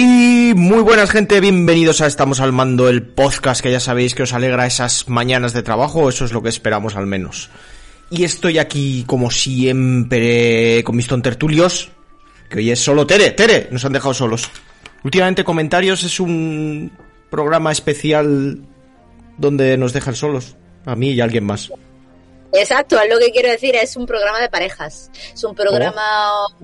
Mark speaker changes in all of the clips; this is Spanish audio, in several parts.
Speaker 1: Hey, muy buenas gente, bienvenidos a Estamos al Mando, el podcast que ya sabéis que os alegra esas mañanas de trabajo, eso es lo que esperamos al menos. Y estoy aquí como siempre con mis tontertulios, que hoy es solo Tere, Tere, nos han dejado solos. Últimamente comentarios es un programa especial donde nos dejan solos, a mí y a alguien más.
Speaker 2: Exacto, es lo que quiero decir, es un programa de parejas, es un programa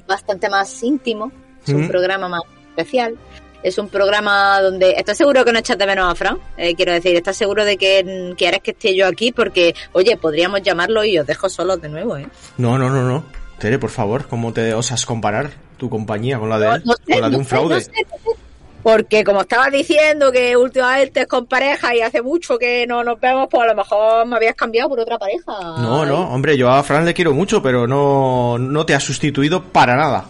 Speaker 2: bastante más íntimo, es un
Speaker 1: Mm.
Speaker 2: programa más especial. Es un programa donde... ¿Estás seguro que no echas de menos a Fran? Eh, quiero decir, ¿estás seguro de que quieres que esté yo aquí? Porque, oye, podríamos llamarlo y os dejo solos de nuevo, ¿eh?
Speaker 1: No, no, no, no. Tere, por favor, ¿cómo te osas comparar tu compañía con la de él?
Speaker 2: No sé,
Speaker 1: con la de un fraude.
Speaker 2: no sé, no sé. Porque como estabas diciendo que últimamente es con pareja y hace mucho que no nos vemos, pues a lo mejor me habías cambiado por otra pareja.
Speaker 1: No, no, hombre, yo a Fran le quiero mucho, pero no, no te ha sustituido para nada.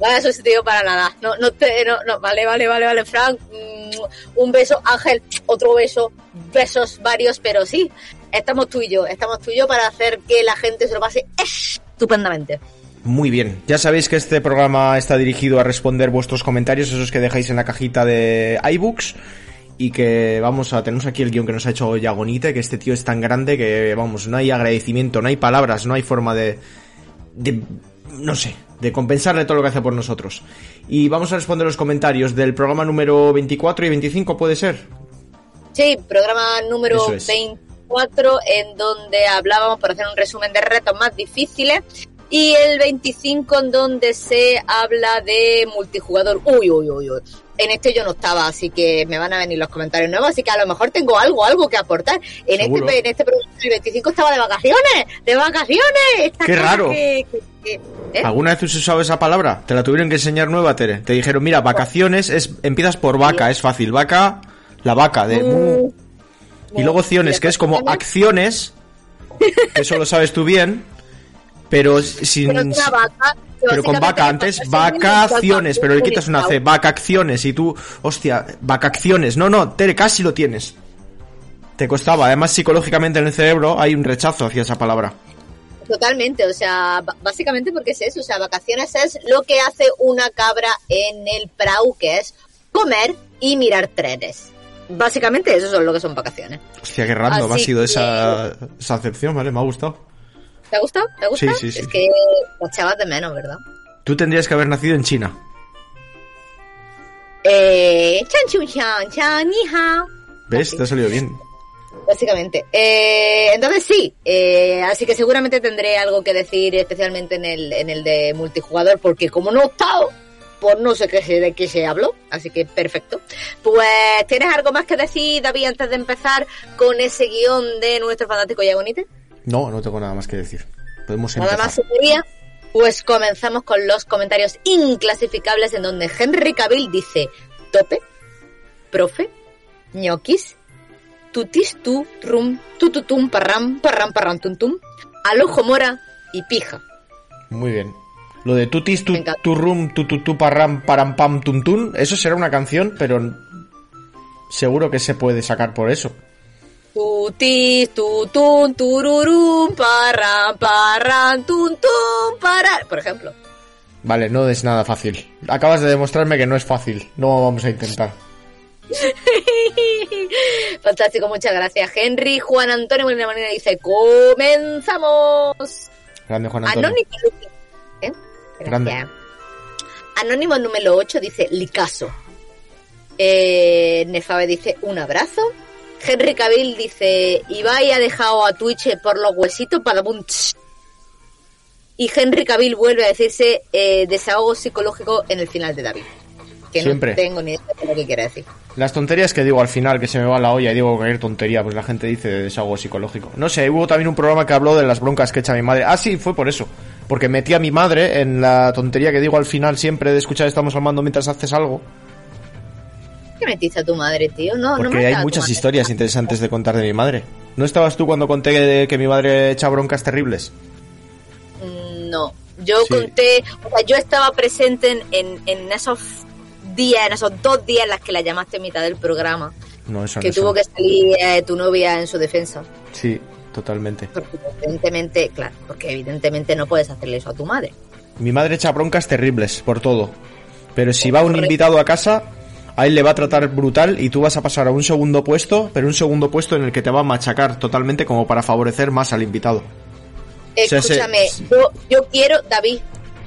Speaker 2: No ha sustituido para nada. No, no te, no, vale, vale, vale, vale, Frank. Mm, un beso, Ángel, otro beso, besos varios, pero sí, estamos tú y yo, estamos tú y yo para hacer que la gente se lo pase estupendamente.
Speaker 1: Muy bien. Ya sabéis que este programa está dirigido a responder vuestros comentarios, esos que dejáis en la cajita de iBooks. Y que vamos a, tenemos aquí el guion que nos ha hecho Yagonite, que este tío es tan grande que, vamos, no hay agradecimiento, no hay palabras, no hay forma de, de, no sé, de compensarle todo lo que hace por nosotros. Y vamos a responder los comentarios del programa número 24 y 25, ¿puede ser?
Speaker 2: Sí, programa número
Speaker 1: es.
Speaker 2: 24, en donde hablábamos, por hacer un resumen de retos más difíciles. Y el 25, en donde se habla de multijugador. Uy, uy, uy, uy. En este yo no estaba, así que me van a venir los comentarios nuevos, así que a lo mejor tengo algo, algo que aportar. En
Speaker 1: Seguro.
Speaker 2: este, en este el 25 estaba de vacaciones, de vacaciones. Esta
Speaker 1: Qué raro.
Speaker 2: que- que- ¿eh?
Speaker 1: ¿Alguna vez has usado esa palabra? Te la tuvieron que enseñar nueva, Tere. Te dijeron, mira, vacaciones es empiezas por vaca, es fácil. Vaca, la vaca de mu. Y luego ciones, que es como acciones, que eso lo sabes tú bien, pero sin...
Speaker 2: Pero vaca,
Speaker 1: con vaca
Speaker 2: es
Speaker 1: antes,
Speaker 2: vacaciones,
Speaker 1: pero le quitas una C,
Speaker 2: vacaciones.
Speaker 1: y tú, hostia, vacaciones. No, no, Tere, casi lo tienes. Te costaba, además psicológicamente en el cerebro hay un rechazo hacia esa palabra.
Speaker 2: Totalmente, o sea, básicamente porque es eso, o sea, vacaciones es lo que hace una cabra en el prau, que es comer y mirar trenes. Básicamente eso es lo que son vacaciones.
Speaker 1: Hostia, qué random ha sido
Speaker 2: que-
Speaker 1: esa, esa acepción, ¿vale? Me ha gustado.
Speaker 2: ¿Te ha gustado? ¿Te ha gustado?
Speaker 1: Sí, sí, sí.
Speaker 2: Es que lo echabas de menos, ¿verdad?
Speaker 1: Tú tendrías que haber nacido en China.
Speaker 2: Eh, chan chun chan, chan ni hao.
Speaker 1: ¿Ves? Te ha salido bien.
Speaker 2: Básicamente. Eh, entonces sí, eh, así que seguramente tendré algo que decir especialmente en el, en el de multijugador, porque como no he estado, pues no sé qué se- de qué se habló, así que perfecto. Pues, ¿tienes algo más que decir, David, antes de empezar con ese guion de nuestro fantástico Yagonite?
Speaker 1: No, no tengo nada más que decir. Podemos
Speaker 2: Nada
Speaker 1: empezar.
Speaker 2: más sería. Pues comenzamos con los comentarios inclasificables en donde Henry Cavill dice tope, profe, ñoquis, tutis tu, rum, tututum, parram, parram, parram, tum, tum, alojo mora y pija.
Speaker 1: Muy bien. Lo de tutis tu, rum tu tu tu parram param pam tum tum, eso será una canción, pero seguro que se puede sacar por eso.
Speaker 2: Tutis, tutun, tururum, parram, parram, tum, tum, para. Por ejemplo.
Speaker 1: Vale, no es nada fácil. Acabas de demostrarme que no es fácil. No vamos a intentar.
Speaker 2: Fantástico, muchas gracias, Henry. Juan Antonio Molina Molina dice: ¡Comenzamos!
Speaker 1: Grande Juan Antonio.
Speaker 2: Anónimo, ¿eh?
Speaker 1: Grande.
Speaker 2: Anónimo número 8 dice Licaso. Eh, Nefabe dice un abrazo. Henry Cavill dice, Ibai ha dejado a Twitch por los huesitos para un tsh". Y Henry Cavill vuelve a decirse eh, desahogo psicológico en el final de David. Que
Speaker 1: Siempre.
Speaker 2: no tengo ni idea de lo que quiere decir.
Speaker 1: Las tonterías que digo al final, que se me va la olla y digo cualquier tontería, pues la gente dice desahogo psicológico. No sé, hubo también un programa que habló de las broncas que echa mi madre. Ah, sí, fue por eso. Porque metí a mi madre en la tontería que digo al final siempre de escuchar estamos hablando mientras haces algo.
Speaker 2: ¿Qué metiste a tu madre, tío? No,
Speaker 1: Porque hay muchas historias interesantes de contar de mi madre. ¿No estabas tú cuando conté que, que mi madre echa broncas terribles?
Speaker 2: Mm, No, yo
Speaker 1: Sí.
Speaker 2: conté, o sea, yo estaba presente en, en, en esos días, en esos dos días en las que la llamaste en mitad del programa,
Speaker 1: No, eso
Speaker 2: que
Speaker 1: no.
Speaker 2: tuvo
Speaker 1: eso
Speaker 2: que salir eh, tu novia en su defensa.
Speaker 1: Sí, totalmente.
Speaker 2: Porque evidentemente, claro, porque evidentemente no puedes hacerle eso a tu madre.
Speaker 1: Mi madre echa broncas terribles por todo. Pero si va un invitado a casa, a él le va a tratar brutal y tú vas a pasar a un segundo puesto, pero un segundo puesto en el que te va a machacar totalmente como para favorecer más al invitado. sea, se-
Speaker 2: Escúchame, yo, yo quiero, David,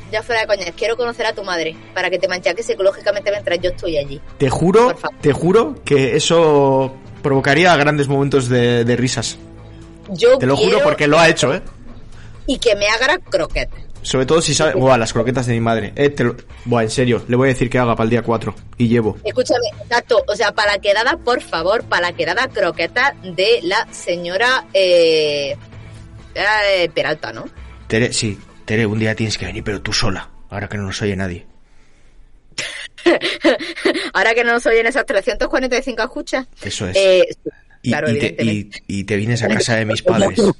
Speaker 2: ya fuera de coña, quiero conocer a tu madre para que te manchaques psicológicamente mientras yo estoy allí.
Speaker 1: Te juro, te juro que eso provocaría grandes momentos de, de risas.
Speaker 2: Yo
Speaker 1: Te lo juro porque lo ha hecho, ¿eh?
Speaker 2: Y que me haga croquetas.
Speaker 1: Sobre todo si sabe... Buah, las croquetas de mi madre. Eh, te lo- Buah, en serio, le voy a decir que haga para el día 4. Y llevo.
Speaker 2: Escúchame, exacto, o sea, para la quedada, por favor, para la quedada croqueta de la señora eh, eh, Peralta, ¿no?
Speaker 1: Tere, sí, Tere, un día tienes que venir, pero tú sola. Ahora que no nos oye nadie.
Speaker 2: Ahora que no nos oyen esas 345 escuchas.
Speaker 1: Eso es.
Speaker 2: Eh, sí,
Speaker 1: y,
Speaker 2: claro,
Speaker 1: y te, y, y te vienes a casa de mis padres.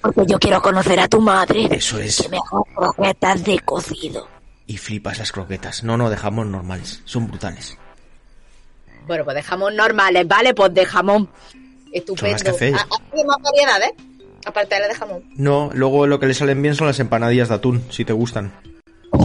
Speaker 3: Porque yo quiero conocer a tu madre.
Speaker 1: Eso es.
Speaker 3: Que me haga croquetas de cocido.
Speaker 1: Y flipas las croquetas. No, no, dejamos normales. Son brutales.
Speaker 2: Bueno, pues de jamón normales, ¿vale? Pues de jamón. Estupendo.
Speaker 1: las que hace ella.
Speaker 2: Ah, ah, ¿Hay más variedades? Aparte de la de jamón.
Speaker 1: No, luego lo que le salen bien son las empanadillas de atún, si te gustan.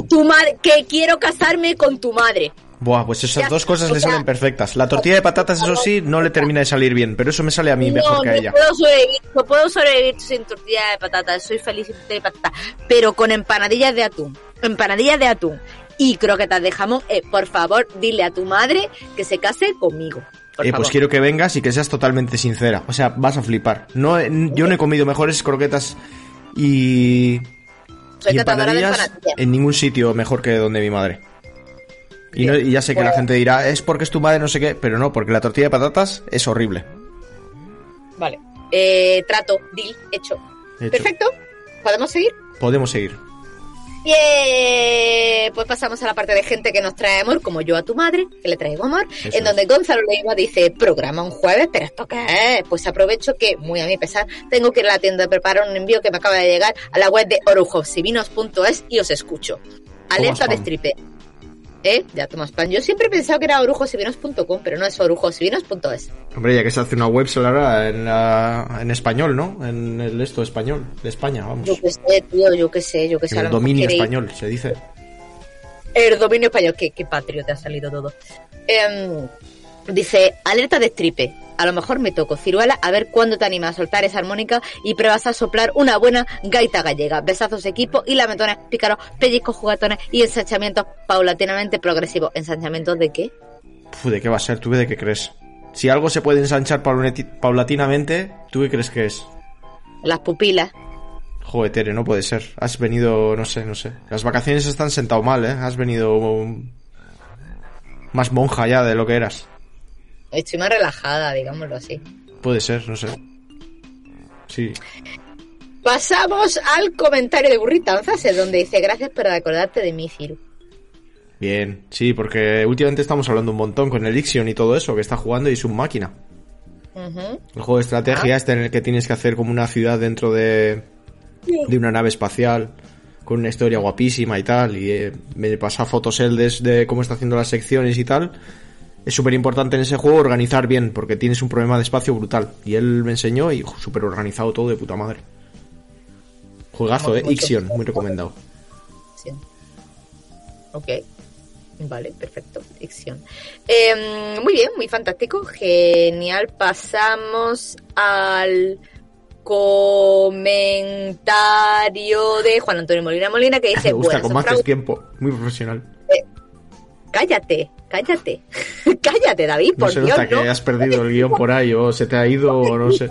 Speaker 2: Tu madre, que quiero casarme con tu madre.
Speaker 1: Buah, pues esas dos cosas le salen perfectas. La tortilla de patatas, eso sí, no le termina de salir bien, pero eso me sale a mí mejor que a ella.
Speaker 2: puedo sobrevivir, no puedo sobrevivir sin tortilla de patatas, soy feliz sin tortilla de patatas, pero con empanadillas de atún, empanadillas de atún y croquetas de jamón, eh, por favor, dile a tu madre que se case conmigo.
Speaker 1: Eh, pues quiero que vengas y que seas totalmente sincera. O sea, vas a flipar. No, he- yo no he comido mejores croquetas y,
Speaker 2: Soy
Speaker 1: y
Speaker 2: catadora de
Speaker 1: empanadillas
Speaker 2: empanadillas.
Speaker 1: en ningún sitio mejor que donde mi madre. Y, no- y ya sé que la
Speaker 2: Pues-
Speaker 1: gente dirá, es porque es tu madre, no sé qué, pero no, porque la tortilla de patatas es horrible.
Speaker 2: Vale. Eh, trato, deal, hecho.
Speaker 1: Hecho.
Speaker 2: Perfecto. ¿Podemos seguir?
Speaker 1: Podemos seguir.
Speaker 2: Bien, pues pasamos a la parte de gente que nos trae amor, como yo a tu madre, que le traigo amor,
Speaker 1: Eso
Speaker 2: en donde
Speaker 1: es.
Speaker 2: Gonzalo Leiva dice, programa un jueves, pero ¿esto qué es? Pues aprovecho que, muy a mi pesar, tengo que ir a la tienda a preparar un envío que me acaba de llegar a la web de orujosivinos.es y os escucho. Alerta de stripe. ¿Eh? Ya toma spam. Yo siempre he pensado que era orujosivinos.com, pero no es orujosivinos.es.
Speaker 1: Hombre, ya que se hace una web, se la hará en, la- en español, ¿no? En el esto español, de España, vamos.
Speaker 2: Yo qué sé, tío, yo qué sé, yo qué sé.
Speaker 1: El dominio español, se dice.
Speaker 2: El dominio español, qué, qué patrio te ha salido todo. Em, dice, alerta de stripe. A lo mejor me toco ciruela a ver cuándo te animas a soltar esa armónica y pruebas a soplar una buena gaita gallega. Besazos equipo y lametones pícaros, pellizcos jugatones y ensanchamientos paulatinamente progresivos. ¿Ensanchamientos de qué?
Speaker 1: Puf, ¿de qué va a ser? ¿Tú de qué crees? Si algo se puede ensanchar paulati- paulatinamente, ¿tú qué crees que es?
Speaker 2: Las pupilas.
Speaker 1: Joder, Tere, no puede ser. Has venido, no sé, no sé. Las vacaciones están sentado mal, ¿eh? Has venido más monja ya de lo que eras.
Speaker 2: Estoy más relajada, digámoslo así.
Speaker 1: Puede ser, no sé. Sí.
Speaker 2: Pasamos al comentario de Burritanzas, en donde dice, gracias por acordarte de mí, Firu.
Speaker 1: Bien, sí, porque últimamente estamos hablando un montón con el Ixion y todo eso, que está jugando y es un máquina. El juego de estrategia este en el que tienes que hacer como una ciudad dentro de, de una nave espacial con una historia guapísima y tal. Y eh, me pasa fotos él de, de cómo está haciendo las secciones y tal. Es súper importante en ese juego organizar bien porque tienes un problema de espacio brutal. Y él me enseñó y súper organizado todo de puta madre. Juegazo, eh. Ixion, muy recomendado.
Speaker 2: Ok. Vale, perfecto. Ficción. Eh, muy bien, muy fantástico. Genial. Pasamos al comentario de Juan Antonio Molina Molina que dice,
Speaker 1: Me gusta
Speaker 2: bueno,
Speaker 1: como haces tiempo. Muy profesional.
Speaker 2: Cállate, cállate. cállate, David,
Speaker 1: No
Speaker 2: por
Speaker 1: se
Speaker 2: Dios,
Speaker 1: nota que
Speaker 2: no.
Speaker 1: has perdido el guion por ahí o se te ha ido o no sé.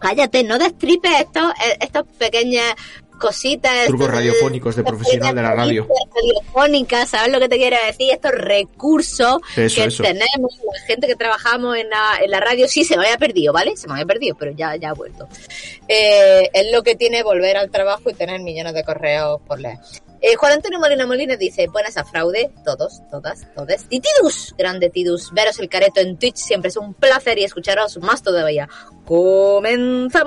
Speaker 2: Cállate, no destripes estos, eh, estas pequeñas cositas.
Speaker 1: Trucos
Speaker 2: estos-
Speaker 1: radiofónicos de profesional de la radio.
Speaker 2: Radiofónicas, ¿sabes lo que te quiero decir? Estos recursos
Speaker 1: Eso,
Speaker 2: que
Speaker 1: eso.
Speaker 2: tenemos, la gente que trabajamos en la, en la radio, sí se me había perdido, ¿vale? Se me había perdido, pero ya, ya ha vuelto. Eh, es lo que tiene volver al trabajo y tener millones de correos por leer. Eh, Juan Antonio Molina Molina dice, buenas a fraude, todos, todas, todes. Y Tidus, grande Tidus, veros el careto en Twitch siempre es un placer y escucharos más todavía. Comenzamos.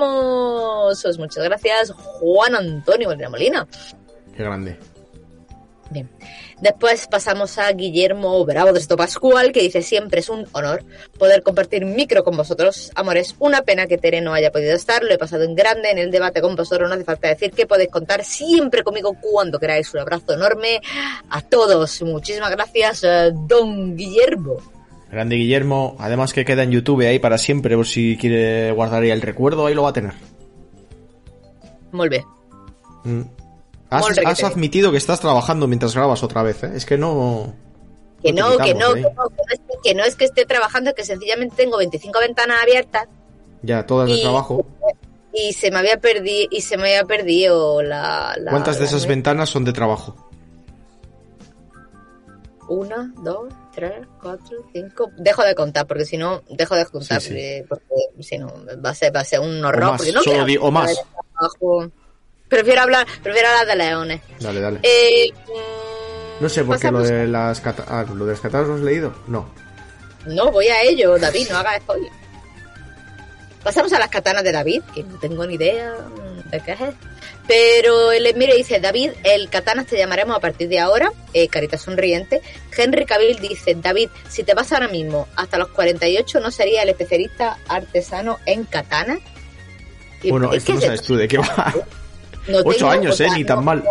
Speaker 2: Pues muchas gracias, Juan Antonio Molina Molina.
Speaker 1: Qué grande.
Speaker 2: Bien. Después pasamos a Guillermo Bravo de Esto Pascual, que dice siempre es un honor poder compartir micro con vosotros, amores. Una pena que Tere no haya podido estar, lo he pasado en grande en el debate con vosotros, no hace falta decir que podéis contar siempre conmigo cuando queráis. Un abrazo enorme a todos. Muchísimas gracias, eh, don Guillermo.
Speaker 1: Grande Guillermo. Además que queda en YouTube ahí para siempre, por si quiere guardar ahí el recuerdo, ahí lo va a tener.
Speaker 2: Muy bien.
Speaker 1: Mm. Has, admitido que estás trabajando mientras grabas otra vez, ¿eh? Es que no...
Speaker 2: Que
Speaker 1: no
Speaker 2: que no, que no, que no es que, esté trabajando, que sencillamente tengo 25 ventanas abiertas
Speaker 1: Ya, todas de trabajo.
Speaker 2: y se me había perdido y se me había perdido la, la-
Speaker 1: ¿Cuántas de esas ventanas son de trabajo?
Speaker 2: Una, dos, tres, cuatro, cinco. Dejo de contar, porque si no, dejo de contar,
Speaker 1: Sí, sí.
Speaker 2: porque si no, va a ser, va a ser un horror.
Speaker 1: O más,
Speaker 2: porque no
Speaker 1: solo
Speaker 2: quiero
Speaker 1: o más.
Speaker 2: de trabajo. Prefiero hablar, prefiero hablar de leones.
Speaker 1: Dale, dale.
Speaker 2: Eh, mm,
Speaker 1: no sé por qué lo de las cata- ah, lo de las katanas lo has leído. No.
Speaker 2: No, voy a ello, David, no hagas spoiler. Pasamos a las katanas de David, que no tengo ni idea de qué es. Pero el mire dice, David, el katanas te llamaremos a partir de ahora, eh, carita sonriente. Henry Cavill dice, David, si te vas ahora mismo hasta los 48, ¿no sería el especialista artesano en katana? Y
Speaker 1: Bueno,
Speaker 2: es
Speaker 1: esto
Speaker 2: que
Speaker 1: no
Speaker 2: es
Speaker 1: sabes tú de qué va.
Speaker 2: no
Speaker 1: Ocho años, ¿eh? Ni tan
Speaker 2: no-
Speaker 1: mal.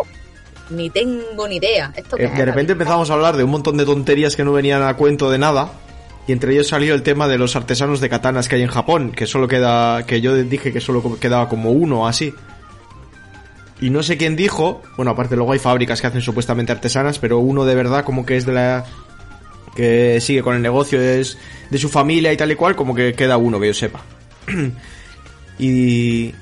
Speaker 2: ni tengo ni idea. ¿Esto
Speaker 1: Eh, de repente empezamos a hablar de un montón de tonterías que no venían a cuento de nada. Y entre ellos salió el tema de los artesanos de katanas que hay en Japón, que solo queda, que yo dije que solo quedaba como uno así. Y no sé quién dijo, bueno, aparte luego hay fábricas que hacen supuestamente artesanas, pero uno de verdad como que es de la que sigue con el negocio es de su familia y tal y cual, como que queda uno que yo sepa. y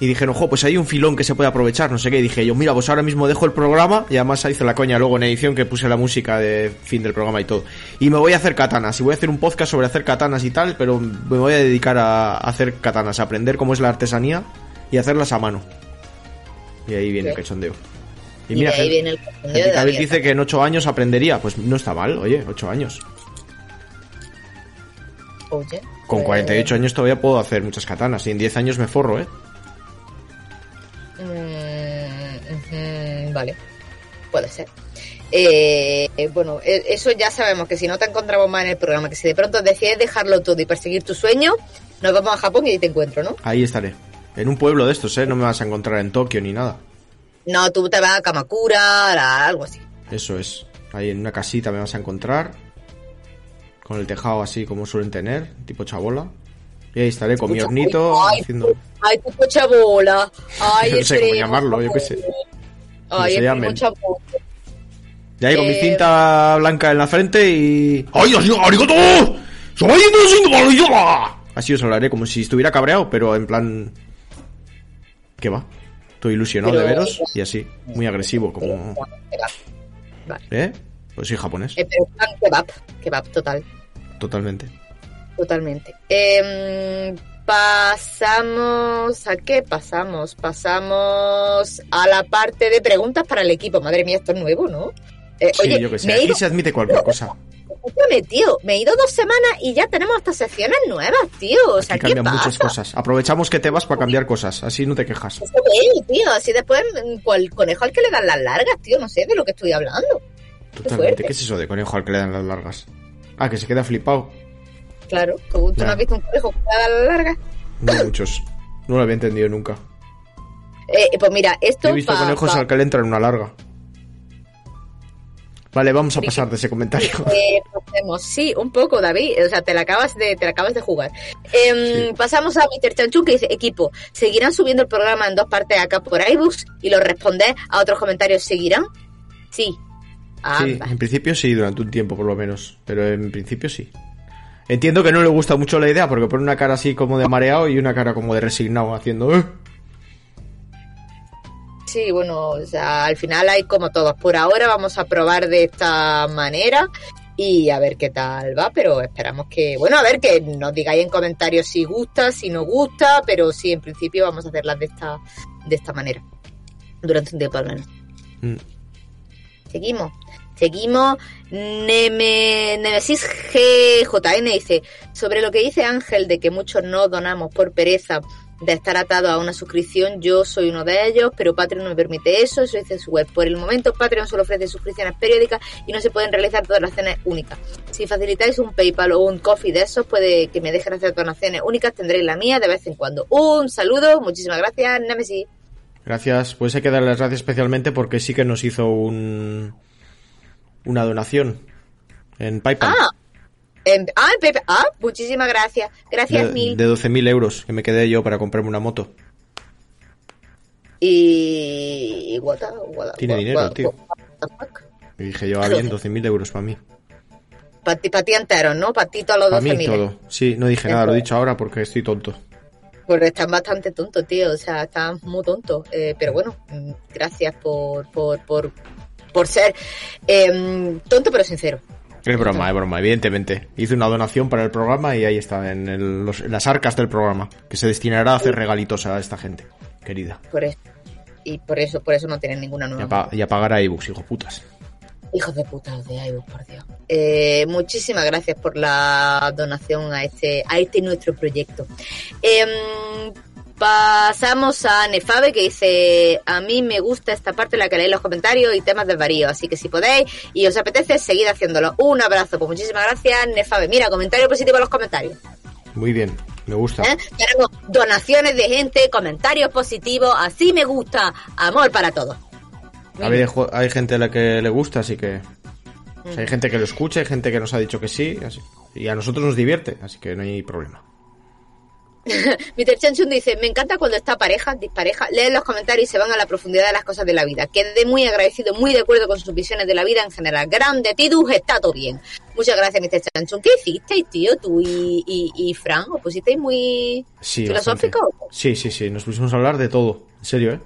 Speaker 1: y dijeron, ojo, pues hay un filón que se puede aprovechar, no sé qué. Y dije yo, mira, pues ahora mismo dejo el programa. Y además hice la coña luego en edición que puse la música de fin del programa y todo. Y me voy a hacer katanas. Y voy a hacer un podcast sobre hacer katanas y tal. Pero me voy a dedicar a hacer katanas, a aprender cómo es la artesanía y hacerlas a mano. Y ahí viene el cachondeo. Y
Speaker 2: Y
Speaker 1: mira,
Speaker 2: ahí viene el cachondeo David.
Speaker 1: dice que en ocho años aprendería. Pues no está mal, oye, ocho años.
Speaker 2: Oye,
Speaker 1: Con
Speaker 2: pues-
Speaker 1: 48 años todavía puedo hacer muchas katanas. Y en 10 años me forro, ¿eh?
Speaker 2: Mm, ujú, vale, puede ser. Eh, eh, bueno, eh, eso ya sabemos que si no te encontramos más en el programa, que si de pronto decides dejarlo todo y perseguir tu sueño, nos vamos a Japón y ahí te encuentro, ¿no?
Speaker 1: Ahí estaré. En un pueblo de estos, ¿eh? No me vas a encontrar en Tokio ni nada.
Speaker 2: No, tú te vas a Kamakura, a algo así.
Speaker 1: Eso es. Ahí en una casita me vas a encontrar. Con el tejado así como suelen tener, tipo chabola. Y ahí estaré con mi hornito
Speaker 2: ay,
Speaker 1: haciendo.
Speaker 2: Ay, tu pocha bola. Ay,
Speaker 1: No sé cómo llamarlo, yo qué sé.
Speaker 2: Ay,
Speaker 1: se
Speaker 2: el primo
Speaker 1: llamen.
Speaker 2: chabola.
Speaker 1: Y ahí con mi
Speaker 2: Eh,
Speaker 1: cinta blanca en la frente y. ¡Ay, así, arigato! ¡Soy Así os hablaré, como si estuviera cabreado, pero en plan. ¿Qué va? Estoy ilusionado
Speaker 2: Pero-
Speaker 1: de veros y así, muy agresivo, como.
Speaker 2: Vale.
Speaker 1: ¿Eh? Pues soy japonés,
Speaker 2: Eh, pero plan kebab, kebab total.
Speaker 1: totalmente.
Speaker 2: Totalmente. Em, pasamos. ¿A qué pasamos? Pasamos a la parte de preguntas para el equipo. Madre mía, esto es nuevo, ¿no? Eh,
Speaker 1: Sí,
Speaker 2: oye,
Speaker 1: yo que sé. Aquí
Speaker 2: ido,
Speaker 1: se admite cualquier cosa.
Speaker 2: escúchame, tío, me he ido dos semanas y ya tenemos estas secciones nuevas, tío. O sea,
Speaker 1: Aquí
Speaker 2: ¿qué
Speaker 1: cambian
Speaker 2: pasa?
Speaker 1: muchas cosas. Aprovechamos que te vas para cambiar cosas, así no te quejas.
Speaker 2: Eso tío. Así después, mm, cual conejo al que le dan las largas, tío. No sé de lo que estoy hablando.
Speaker 1: Totalmente. ¿Qué es eso de conejo al que le dan las largas? Ah, que se queda flipado.
Speaker 2: Claro, ¿tú, no has visto un conejo da las largas?
Speaker 1: No muchos. No lo había entendido nunca.
Speaker 2: Eh, pues mira, esto.
Speaker 1: He visto
Speaker 2: pa-
Speaker 1: conejos
Speaker 2: pa-
Speaker 1: al que le entran una larga. Vale, vamos a pasar de ese comentario.
Speaker 2: Eh. Sí, un poco, David. O sea, te la acabas de, te la acabas de jugar. Em,
Speaker 1: Sí.
Speaker 2: Pasamos a Mr. Chanchu que dice, equipo, ¿seguirán subiendo el programa en dos partes acá por iBooks? Y los responder a otros comentarios, ¿seguirán? Sí.
Speaker 1: Sí, en principio sí, durante un tiempo por lo menos. Pero en principio sí. Entiendo que no le gusta mucho la idea porque pone una cara así como de mareado y una cara como de resignado haciendo... "Eh".
Speaker 2: Sí, bueno, o sea, al final hay como todos. Por ahora vamos a probar de esta manera y a ver qué tal va, pero esperamos que, bueno, a ver que nos digáis en comentarios si gusta, si no gusta, pero sí, en principio vamos a hacerlas de esta, de esta manera. Durante un tiempo al menos.
Speaker 1: Mm.
Speaker 2: Seguimos. Seguimos. Neme, Nemesis GJN dice, sobre lo que dice Ángel de que muchos no donamos por pereza de estar atados a una suscripción, yo soy uno de ellos, pero Patreon no me permite eso, eso dice su web. Por el momento Patreon solo ofrece suscripciones periódicas y no se pueden realizar donaciones únicas. Si facilitáis un PayPal o un Coffee de esos, puede que me dejen hacer donaciones únicas, tendréis la mía de vez en cuando. Un saludo, muchísimas gracias, Nemesis.
Speaker 1: Gracias. Pues hay que darle las gracias especialmente porque sí que nos hizo un... una donación en PayPal.
Speaker 2: Ah, en, ah, en Pepe. Ah, muchísimas gracias. Gracias
Speaker 1: de,
Speaker 2: mil.
Speaker 1: de 12.000 euros que me quedé yo para comprarme una moto.
Speaker 2: Y. what the-
Speaker 1: Tiene dinero, tío. Y dije yo, ah, bien, 12.000 euros para mí.
Speaker 2: Para ti, pa' ti entero, ¿no? Para ti todos los
Speaker 1: Para mí
Speaker 2: 12.000.
Speaker 1: todo. Sí, no dije nada, lo he
Speaker 2: Eso.
Speaker 1: dicho ahora porque estoy tonto.
Speaker 2: Porque están bastante tontos, tío. O sea, están muy tontos. Eh, pero bueno, mm, gracias por, por, por, por ser em, tonto pero sincero.
Speaker 1: Es broma, es broma, evidentemente. Hice una donación para el programa y ahí está, en, el- los- en las arcas del programa, que se destinará a hacer regalitos a esta gente, querida.
Speaker 2: Por eso. Y por eso, por eso no tienen ninguna
Speaker 1: Y
Speaker 2: nueva.
Speaker 1: a, pa- y a pagar a ebooks, hijo putas.
Speaker 2: Hijos de puta de iVoox, por Dios. Eh, muchísimas gracias por la donación a este, a este nuestro proyecto. Em, pasamos a Nefabe que dice, a mí me gusta esta parte en la que leéis los comentarios y temas del varío, así que si podéis y os apetece, seguid haciéndolo. Un abrazo, pues muchísimas gracias Nefabe. Mira, comentario positivo en los comentarios.
Speaker 1: Muy bien, me gusta.
Speaker 2: ¿eh? Tenemos donaciones de gente, comentarios positivos, así me gusta. Amor para todos.
Speaker 1: A ver, hay gente a la que le gusta, así que... o sea, hay gente que lo escucha, hay gente que nos ha dicho que sí, así- y a nosotros nos divierte, así que no hay problema.
Speaker 2: Mr. Chanchun dice, me encanta cuando está pareja, dispareja, leen los comentarios y se van a la profundidad de las cosas de la vida. Quedé muy agradecido, muy de acuerdo con sus visiones de la vida en general. Grande, Tidus, está todo bien. Muchas gracias, Mr. Chanchun. ¿Qué hicisteis, tío, tú y, y, y Fran? ¿Os pusisteis muy
Speaker 1: Sí,
Speaker 2: filosófico?
Speaker 1: bastante. Sí, sí, sí, nos pusimos a hablar de todo. En serio, ¿eh?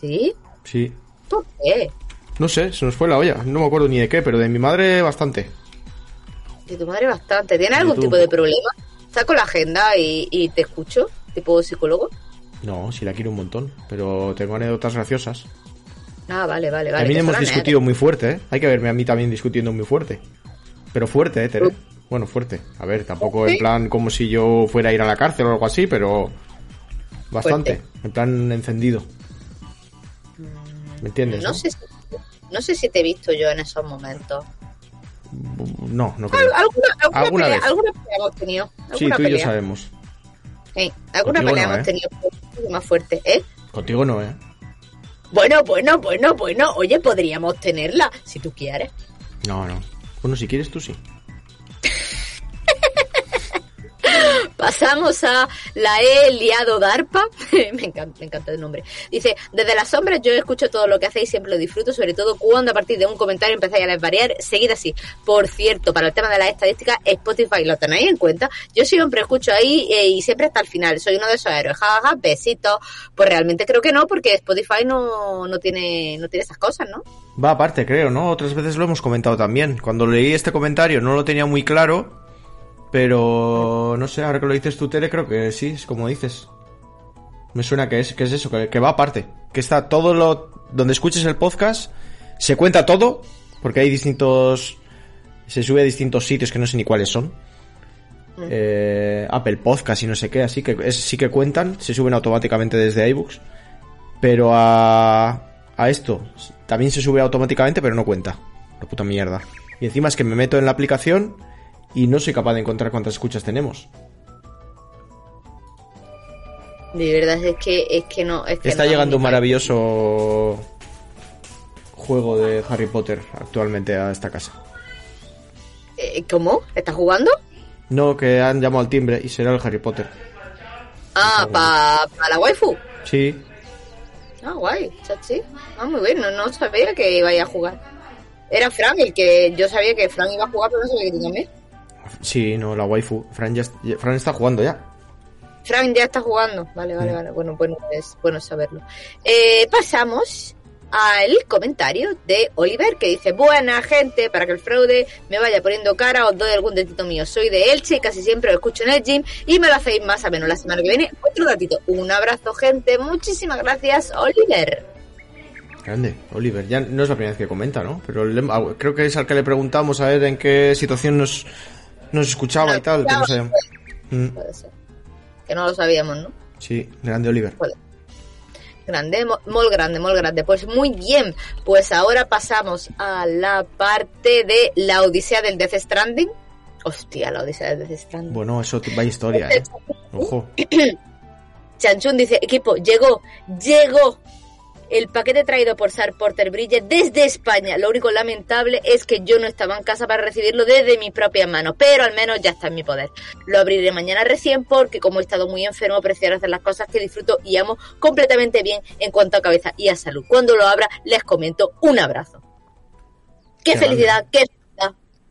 Speaker 2: ¿Sí?
Speaker 1: Sí.
Speaker 2: ¿Por qué?
Speaker 1: No sé, se nos fue la olla. No me acuerdo ni de qué, pero de mi madre bastante.
Speaker 2: De tu madre bastante. ¿Tiene
Speaker 1: ¿Y
Speaker 2: algún tipo de problema? Saco la agenda y, y te escucho, tipo psicólogo.
Speaker 1: No, sí la quiero un montón, pero tengo anécdotas graciosas.
Speaker 2: Ah, vale, vale, vale.
Speaker 1: también hemos discutido muy fuerte, ¿eh? Hay que verme a mí también discutiendo muy fuerte. Pero fuerte, ¿eh, Tere? Bueno, fuerte. A ver, tampoco en
Speaker 2: Sí.
Speaker 1: plan como si yo fuera a ir a la cárcel o algo así, pero... Bastante.
Speaker 2: Fuerte.
Speaker 1: En plan encendido. ¿Me entiendes?
Speaker 2: No
Speaker 1: No,
Speaker 2: sé, si, no sé si te he visto yo en esos momentos.
Speaker 1: No, no creo.
Speaker 2: ¿Alguna, alguna,
Speaker 1: ¿Alguna
Speaker 2: pelea,
Speaker 1: vez?
Speaker 2: alguna pelea hemos tenido?
Speaker 1: Sí,
Speaker 2: ¿Alguna
Speaker 1: tú y yo
Speaker 2: pelea?
Speaker 1: sabemos.
Speaker 2: Sí, alguna
Speaker 1: Contigo
Speaker 2: pelea
Speaker 1: no,
Speaker 2: hemos
Speaker 1: ¿eh?
Speaker 2: tenido más fuerte, ¿eh?
Speaker 1: Contigo no, ¿eh?
Speaker 2: Bueno, bueno, bueno, bueno. Oye, podríamos tenerla, si tú quieres.
Speaker 1: No, no. Bueno, si quieres tú sí.
Speaker 2: Pasamos a la he liado DARPA. me, encanta, me encanta el nombre. Dice, desde las sombras yo escucho todo lo que hacéis, siempre lo disfruto, sobre todo cuando a partir de un comentario empezáis a variar, seguid así. Por cierto, para el tema de las estadísticas, Spotify lo tenéis en cuenta. Yo siempre escucho ahí eh, y siempre hasta el final. Soy uno de esos héroes. Jajaja, ja, ja, besitos. Pues realmente creo que no, porque Spotify no, no tiene, no tiene esas cosas, ¿no?
Speaker 1: Va aparte, creo, ¿no? Otras veces lo hemos comentado también. Cuando leí este comentario no lo tenía muy claro, pero no sé, ahora que lo dices tú, Tere, creo que sí, es como dices. Me suena que es, que es eso, que, que va aparte. Que está todo lo... Donde escuches el podcast, se cuenta todo, porque hay distintos... Se sube a distintos sitios que no sé ni cuáles son. Eh, Apple Podcast y no sé qué, así que es- sí que cuentan, se suben automáticamente desde iBooks. Pero a, a esto también se sube automáticamente, pero no cuenta. La puta mierda. Y encima es que me meto en la aplicación y no soy capaz de encontrar cuántas escuchas tenemos.
Speaker 2: De verdad es que, es que no. Es que
Speaker 1: Está
Speaker 2: no,
Speaker 1: llegando un maravilloso juego de Harry Potter actualmente a esta casa.
Speaker 2: Eh, ¿Cómo? ¿Estás jugando?
Speaker 1: No, que han llamado al timbre y será el Harry Potter.
Speaker 2: Ah, para la waifu.
Speaker 1: Sí,
Speaker 2: Ah, guay, chachi. Ah, muy bien, no, no sabía que iba a jugar. Era Fran el que yo sabía que Fran iba a jugar, pero no sabía que tú también.
Speaker 1: Sí, no, la waifu. Fran, ya, Fran está jugando ya.
Speaker 2: Fran ya está jugando. Vale, vale, vale. Bueno, bueno, es bueno saberlo. Eh, pasamos al comentario de Oliver que dice, buena gente, para que el fraude me vaya poniendo cara, os doy algún datito mío. Soy de Elche y casi siempre lo escucho en el gym y me lo hacéis más a menos la semana que viene. Otro datito. Un abrazo, gente. Muchísimas gracias, Oliver.
Speaker 1: Grande, Oliver. Ya no es la primera vez que comenta, ¿no? Pero le- ah, creo que es al que le preguntamos a ver en qué situación nos, nos escuchaba y tal. Que no sabíamos. Mm,
Speaker 2: Puede ser. Que no lo sabíamos, ¿no?
Speaker 1: sí, grande Oliver.
Speaker 2: Grande, mo- muy grande, muy grande. Pues muy bien, pues ahora pasamos a la parte de la Odisea del Death Stranding. Hostia, la Odisea del Death Stranding.
Speaker 1: Bueno, eso vaya historia, ¿eh? Ojo.
Speaker 2: Chanchun dice, equipo, llegó, llegó el paquete traído por Sar Porter Bridge desde España. Lo único lamentable es que yo no estaba en casa para recibirlo desde mis propias manos, pero al menos ya está en mi poder. Lo abriré mañana recién porque como he estado muy enfermo, prefiero hacer las cosas que disfruto y amo completamente bien en cuanto a cabeza y a salud. Cuando lo abra, les comento un abrazo. ¡Qué,
Speaker 1: Qué
Speaker 2: felicidad! ¡Qué felicidad!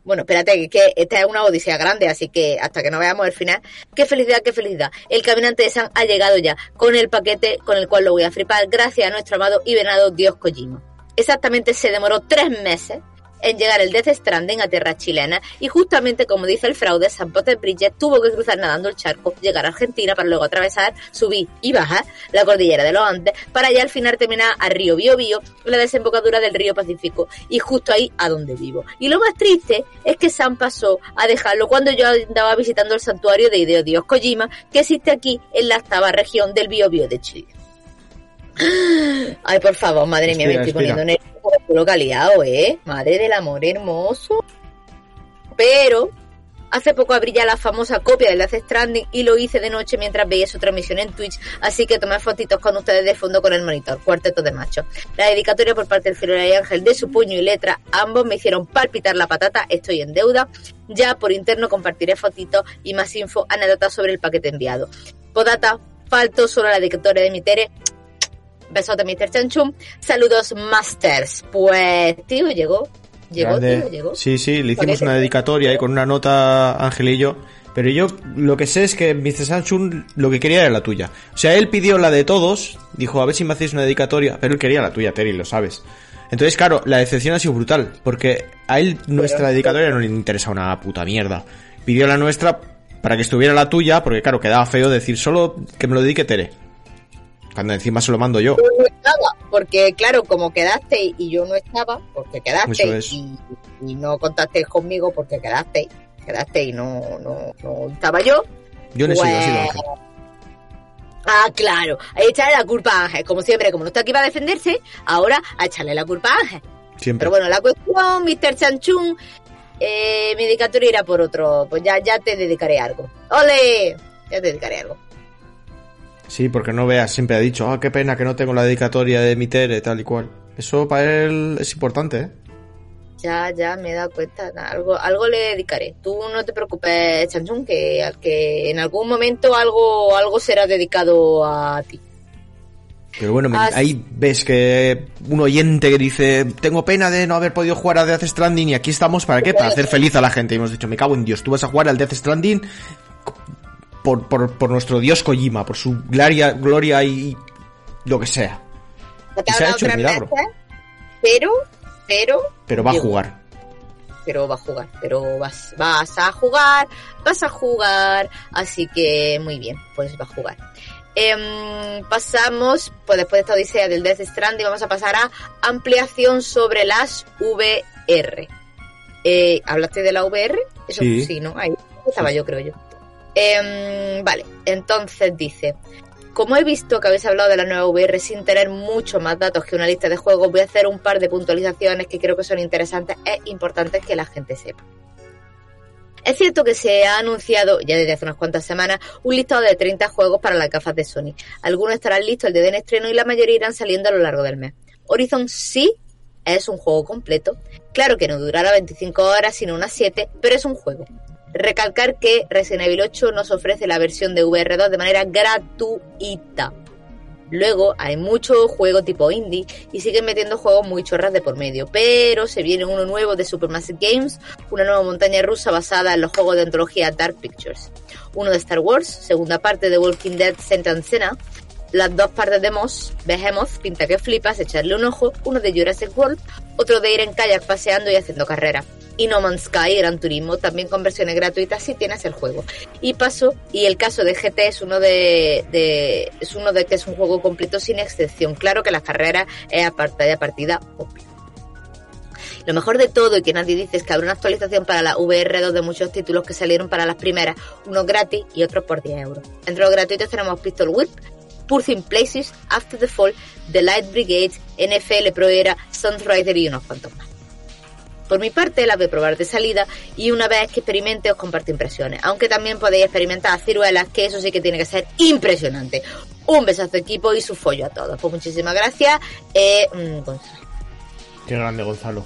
Speaker 2: Bueno, espérate, que- esta es una odisea grande, así que hasta que no veamos el final. ¡Qué felicidad, qué felicidad! El caminante de San ha llegado ya, con el paquete con el cual lo voy a flipar, gracias a nuestro amado y venado Dios Kojima. Exactamente se demoró tres meses en llegar el Death Stranding a tierra chilena y justamente como dice el fraude, San Potter Bridges tuvo que cruzar nadando el charco, llegar a Argentina para luego atravesar, subir y bajar la cordillera de los Andes para ya al final terminar a Río Bio Bio, la desembocadura del río Pacífico y justo ahí a donde vivo. Y lo más triste es que Sam pasó a dejarlo cuando yo andaba visitando el santuario de Hideo Dios Kojima que existe aquí en la octava región del Bio Bio de Chile. Ay, por favor, madre mía, me estoy poniendo nervioso por lo que ha liado, ¿eh? Madre del amor hermoso. Pero hace poco abrí ya la famosa copia del Death Stranding y lo hice de noche mientras veía su transmisión en Twitch, así que tomé fotitos con ustedes de fondo con el monitor, cuarteto de macho. La dedicatoria por parte del Cielo y Ángel de su puño y letra, ambos me hicieron palpitar la patata, estoy en deuda. Ya por interno compartiré fotitos y más info, anécdotas sobre el paquete enviado. Podata, falto solo la dedicatoria de mi Tere. Besote, Mr. Chanchum. Saludos, Masters. Pues, tío, llegó. Llegó, tío, llegó.
Speaker 1: Sí, sí, le hicimos una dedicatoria ahí con una nota Ángel y yo. Pero yo lo que sé es que Mr. Samsung lo que quería era la tuya. O sea, él pidió la de todos, dijo a ver si me hacéis una dedicatoria, pero él quería la tuya, Terry, lo sabes. Entonces, claro, la decepción ha sido brutal, porque a él nuestra dedicatoria no le interesa una puta mierda. Pidió la nuestra para que estuviera la tuya, porque claro, quedaba feo decir solo que me lo dedique Tere. Cuando encima se lo mando yo.
Speaker 2: no estaba, porque claro, como quedaste y yo no estaba, porque quedaste
Speaker 1: es.
Speaker 2: y, y no contaste conmigo porque quedaste, quedaste y no, no, no estaba yo.
Speaker 1: Yo no he sido, ha sido
Speaker 2: Pues-
Speaker 1: Ángel.
Speaker 2: Ah, claro, a echarle la culpa a Ángel, como siempre, como no está aquí para defenderse, ahora a echarle la culpa a Ángel.
Speaker 1: Siempre.
Speaker 2: Pero bueno, la cuestión, Mr. Chanchun, eh, mi dedicatoria irá por otro, pues ya, ya te dedicaré algo. ¡Ole! Ya te dedicaré algo.
Speaker 1: Sí, porque no veas, siempre ha dicho, ah, qué pena que no tengo la dedicatoria de mi Tere, tal y cual. Eso para él es importante, ¿eh?
Speaker 2: Ya, ya me he dado cuenta, algo, algo le dedicaré. Tú no te preocupes, Chanchun, que, que en algún momento algo, algo será dedicado a ti.
Speaker 1: Pero bueno,
Speaker 2: Ah,
Speaker 1: ahí ves que un oyente que dice, tengo pena de no haber podido jugar a Death Stranding y aquí estamos, ¿para qué? Para hacer feliz a la gente. Y hemos dicho, me cago en Dios, tú vas a jugar al Death Stranding por, por, por nuestro dios Kojima, por su gloria, gloria y lo que sea. Y se ha hecho
Speaker 2: tres
Speaker 1: milagro.
Speaker 2: pero, pero,
Speaker 1: Pero va a jugar.
Speaker 2: pero va a jugar, pero vas, vas a jugar, vas a jugar, así que muy bien, pues va a jugar. Em, pasamos, pues después de esta odisea del Death Stranding, vamos a pasar a ampliación sobre las VR. Eh, ¿Hablaste de la VR? Eso
Speaker 1: Sí.
Speaker 2: ¿no? Ahí estaba yo, creo yo. Em, vale, entonces dice, como he visto que habéis hablado de la nueva VR sin tener mucho más datos que una lista de juegos, voy a hacer un par de puntualizaciones que creo que son interesantes e importantes que la gente sepa. Es cierto que se ha anunciado ya desde hace unas cuantas semanas un listado de 30 juegos para las gafas de Sony. Algunos estarán listos el día del estreno y la mayoría irán saliendo a lo largo del mes. Horizon sí es un juego completo. Claro que no durará 25 horas sino unas 7, pero es un juego. Recalcar que Resident Evil 8 nos ofrece la versión de VR2 de manera gratuita. Luego hay mucho juego tipo indie y siguen metiendo juegos muy chorras de por medio, pero se viene uno nuevo de Supermassive Games, una nueva montaña rusa basada en los juegos de antología Dark Pictures, uno de Star Wars, segunda parte de Walking Dead Sentence Cena, las dos partes de Moss, Behemoth, pinta que flipas, echarle un ojo, uno de Jurassic World, otro de ir en kayak paseando y haciendo carrera. Y No Man's Sky, Gran Turismo, también con versiones gratuitas si tienes el juego. Y paso, y el caso de GT es uno de, es uno de que es un juego completo sin excepción. Claro que la carrera es a pantalla partida, obvio. Lo mejor de todo y que nadie dice es que habrá una actualización para la VR2 de muchos títulos que salieron para las primeras, unos gratis y otros por 10 euros. Entre los gratuitos tenemos Pistol Whip, Pursuing Places, After the Fall, The Light Brigade, NFL Pro Era, Sunrise Rider y unos cuantos más. Por mi parte, la voy a probar de salida y una vez que experimente os comparto impresiones. Aunque también podéis experimentar ciruelas, que eso sí que tiene que ser impresionante. Un besazo equipo y su follo a todos. Pues muchísimas gracias. Eh, mm, Gonzalo.
Speaker 1: Qué grande Gonzalo.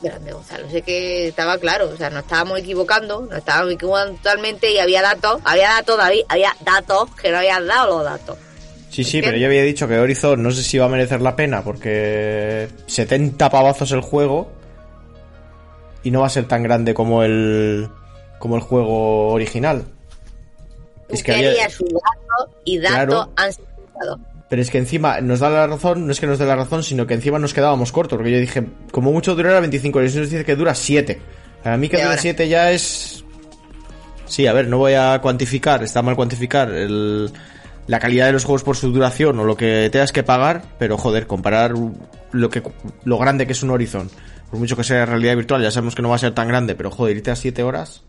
Speaker 2: Grande Gonzalo. Sé que estaba claro, o sea, nos estábamos equivocando, nos estábamos equivocando totalmente y había datos, había datos, David, había datos que no habían dado los datos.
Speaker 1: Sí, sí, pero yo había dicho que Horizon no sé si va a merecer la pena porque 70 pavazos el juego y no va a ser tan grande como el como el juego original. Es que había-
Speaker 2: dato y
Speaker 1: Claro.
Speaker 2: han sido dados.
Speaker 1: Pero es que encima nos da la razón, no es que nos dé la razón, sino que encima nos quedábamos cortos, porque yo dije, como mucho durará 25 horas, y nos dice que dura 7. Para mí que dura
Speaker 2: ahora.
Speaker 1: 7 ya es... Sí, a ver, no voy a cuantificar, está mal cuantificar el- la calidad de los juegos por su duración o lo que tengas que pagar, pero joder, comparar lo, que, lo grande que es un Horizon, por mucho que sea realidad virtual, ya sabemos que no va a ser tan grande, pero joder, irte a 7 horas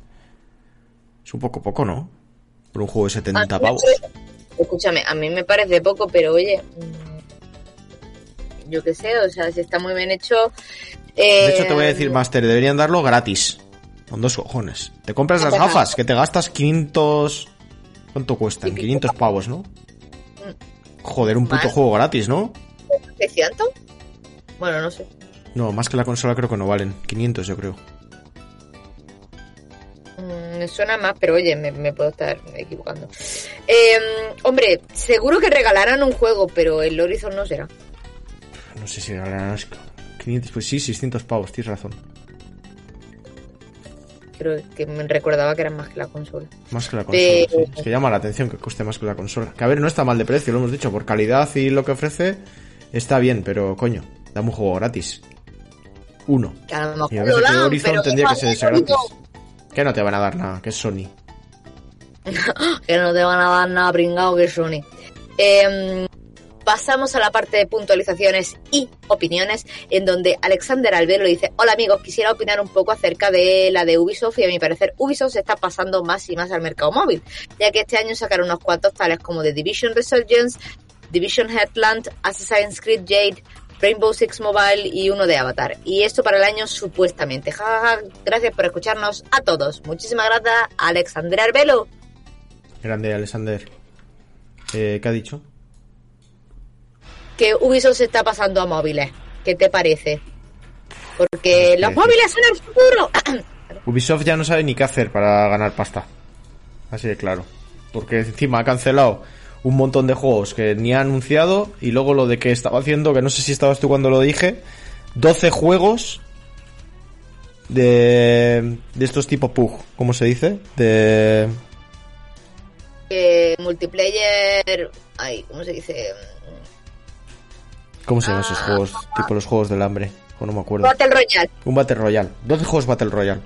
Speaker 1: es un poco poco, ¿no? Por un juego de 70
Speaker 2: A mí me
Speaker 1: pavos.
Speaker 2: Escúchame, a mí me parece poco, pero oye, mm, yo qué sé, o sea, si está muy bien hecho.
Speaker 1: De hecho, te voy a
Speaker 2: eh,
Speaker 1: decir, Master, deberían darlo gratis. Con dos cojones. Te compras las gafas, que te gastas 500... ¿Cuánto cuestan?
Speaker 2: Y pico.
Speaker 1: 500 pavos, ¿no? Joder, un puto
Speaker 2: Más.
Speaker 1: juego gratis, ¿no?
Speaker 2: 600? Bueno, no sé.
Speaker 1: No, más que la consola creo que no valen. 500 yo creo.
Speaker 2: Mm, Me suena más, pero oye, me, me puedo estar equivocando. Eh, hombre, seguro que regalarán un juego, pero el Horizon no será.
Speaker 1: No sé si regalarán 500... Pues sí, 600 pavos, tienes razón.
Speaker 2: Pero que me recordaba que eran más que la consola.
Speaker 1: Más que la consola. Sí. Es que llama la atención que cueste más que la consola. Que a ver, no está mal de precio, lo hemos dicho. Por calidad y lo que ofrece, está bien, pero coño, dame un juego gratis. Uno.
Speaker 2: Que a lo mejor
Speaker 1: Y a veces que Horizon tendría que
Speaker 2: no,
Speaker 1: ser ese gratis. Que no te van a dar nada, que es Sony.
Speaker 2: que no te van a dar nada pringado que Sony. Em, pasamos a la parte de puntualizaciones y opiniones, en donde Alexander Albero dice, hola amigos, quisiera opinar un poco acerca de la de Ubisoft y a mi parecer Ubisoft se está pasando más y más al mercado móvil, ya que este año sacaron unos cuantos tales como The Division Resurgence, Division Headland, Assassin's Creed Jade, Rainbow Six Mobile y uno de Avatar. Y esto para el año supuestamente. Ja, ja, ja. Gracias por escucharnos a todos. Muchísimas gracias, Alexander Arbelo.
Speaker 1: Grande, Alexander. Eh, ¿Qué ha dicho?
Speaker 2: que Ubisoft se está pasando a móviles. ¿Qué te parece? Porque
Speaker 1: No
Speaker 2: los móviles son el futuro.
Speaker 1: Ubisoft ya no sabe ni qué hacer para ganar pasta. Así de claro. Porque encima ha cancelado un montón de juegos que ni ha anunciado y luego lo de que estaba haciendo, que no sé si estabas tú cuando lo dije, 12 juegos de, de estos tipo PUG, ¿cómo se dice? De...
Speaker 2: Eh, multiplayer. Ay, ¿cómo se dice?
Speaker 1: ¿Cómo se llaman esos
Speaker 2: Ah.
Speaker 1: juegos? Tipo los juegos del hambre, o no me acuerdo.
Speaker 2: Battle Royale.
Speaker 1: Un Battle Royale. 12 juegos Battle Royale.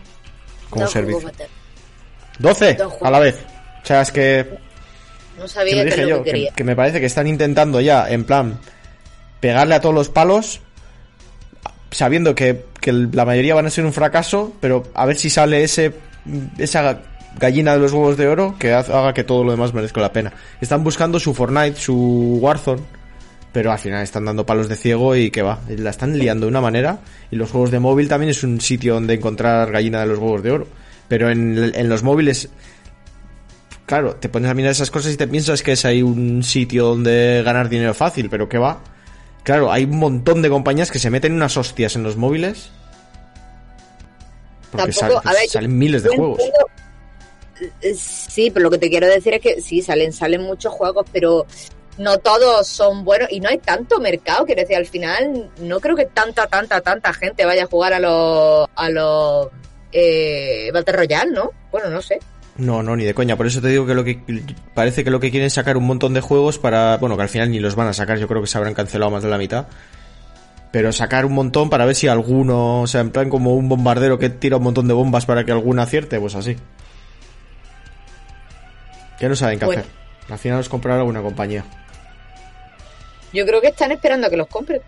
Speaker 1: Como
Speaker 2: No,
Speaker 1: servicio.
Speaker 2: Battle.
Speaker 1: 12
Speaker 2: Dos juegos.
Speaker 1: a la vez. O sea, es que
Speaker 2: No
Speaker 1: Que
Speaker 2: sabía
Speaker 1: lo
Speaker 2: que
Speaker 1: dije
Speaker 2: lo
Speaker 1: yo,
Speaker 2: que
Speaker 1: que,
Speaker 2: quería.
Speaker 1: que me parece que están intentando ya, en plan, pegarle a todos los palos, sabiendo que, que la mayoría van a ser un fracaso, pero a ver si sale ese esa gallina de los huevos de oro que haga que todo lo demás merezca la pena. Están buscando su Fortnite, su Warzone, pero al final están dando palos de ciego y que va, la están liando de una manera. Y los juegos de móvil también es un sitio donde encontrar gallina de los huevos de oro. Pero en, en los móviles claro, te pones a mirar esas cosas y te piensas que es ahí un sitio donde ganar dinero fácil, pero que va. Claro, hay un montón de compañías que se meten unas hostias en los móviles. Porque
Speaker 2: Tampoco,
Speaker 1: sal-
Speaker 2: a ver, yo-
Speaker 1: salen miles de juegos.
Speaker 2: entiendo- Eh, Sí, pero lo que te quiero decir es que sí, salen, salen muchos juegos, pero no todos son buenos y no hay tanto mercado, quiero decir, al final no creo que tanta, tanta, tanta gente vaya a jugar a los, a los eh, Battle Royale, ¿no? Bueno, no sé.
Speaker 1: No, no, ni de coña. Por eso te digo que lo que parece que lo que quieren es sacar un montón de juegos para, bueno, que al final ni los van a sacar, yo creo que se habrán cancelado más de la mitad. Pero sacar un montón para ver si alguno, o sea, en plan como un bombardero que tira un montón de bombas para que alguno acierte, pues así. Que no saben qué
Speaker 2: Bueno.
Speaker 1: hacer. Al final los comprará alguna compañía.
Speaker 2: Yo creo que están esperando a que los compren.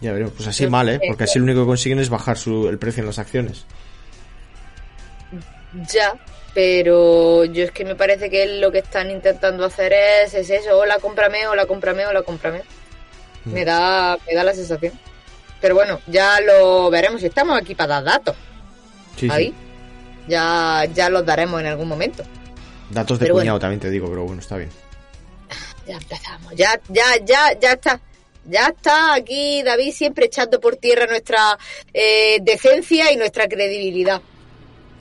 Speaker 1: Ya veremos, pues así mal, ¿eh? Porque
Speaker 2: que-
Speaker 1: así lo único que consiguen es bajar su, el precio en las acciones.
Speaker 2: Ya, pero yo es que me parece que lo que están intentando hacer es, es eso, o la cómprame, o la cómprame, o la cómprame.
Speaker 1: Mm.
Speaker 2: Me da, me da la sensación. Pero bueno, ya lo veremos. Estamos aquí para dar datos.
Speaker 1: Sí,
Speaker 2: ahí.
Speaker 1: sí.
Speaker 2: Ya, ya los daremos en algún momento.
Speaker 1: Datos de
Speaker 2: Pero
Speaker 1: cuñado
Speaker 2: bueno.
Speaker 1: también te digo, pero bueno, está bien.
Speaker 2: Ya empezamos. Ya, ya, ya, ya está. Ya está aquí David siempre echando por tierra nuestra eh, decencia y nuestra credibilidad.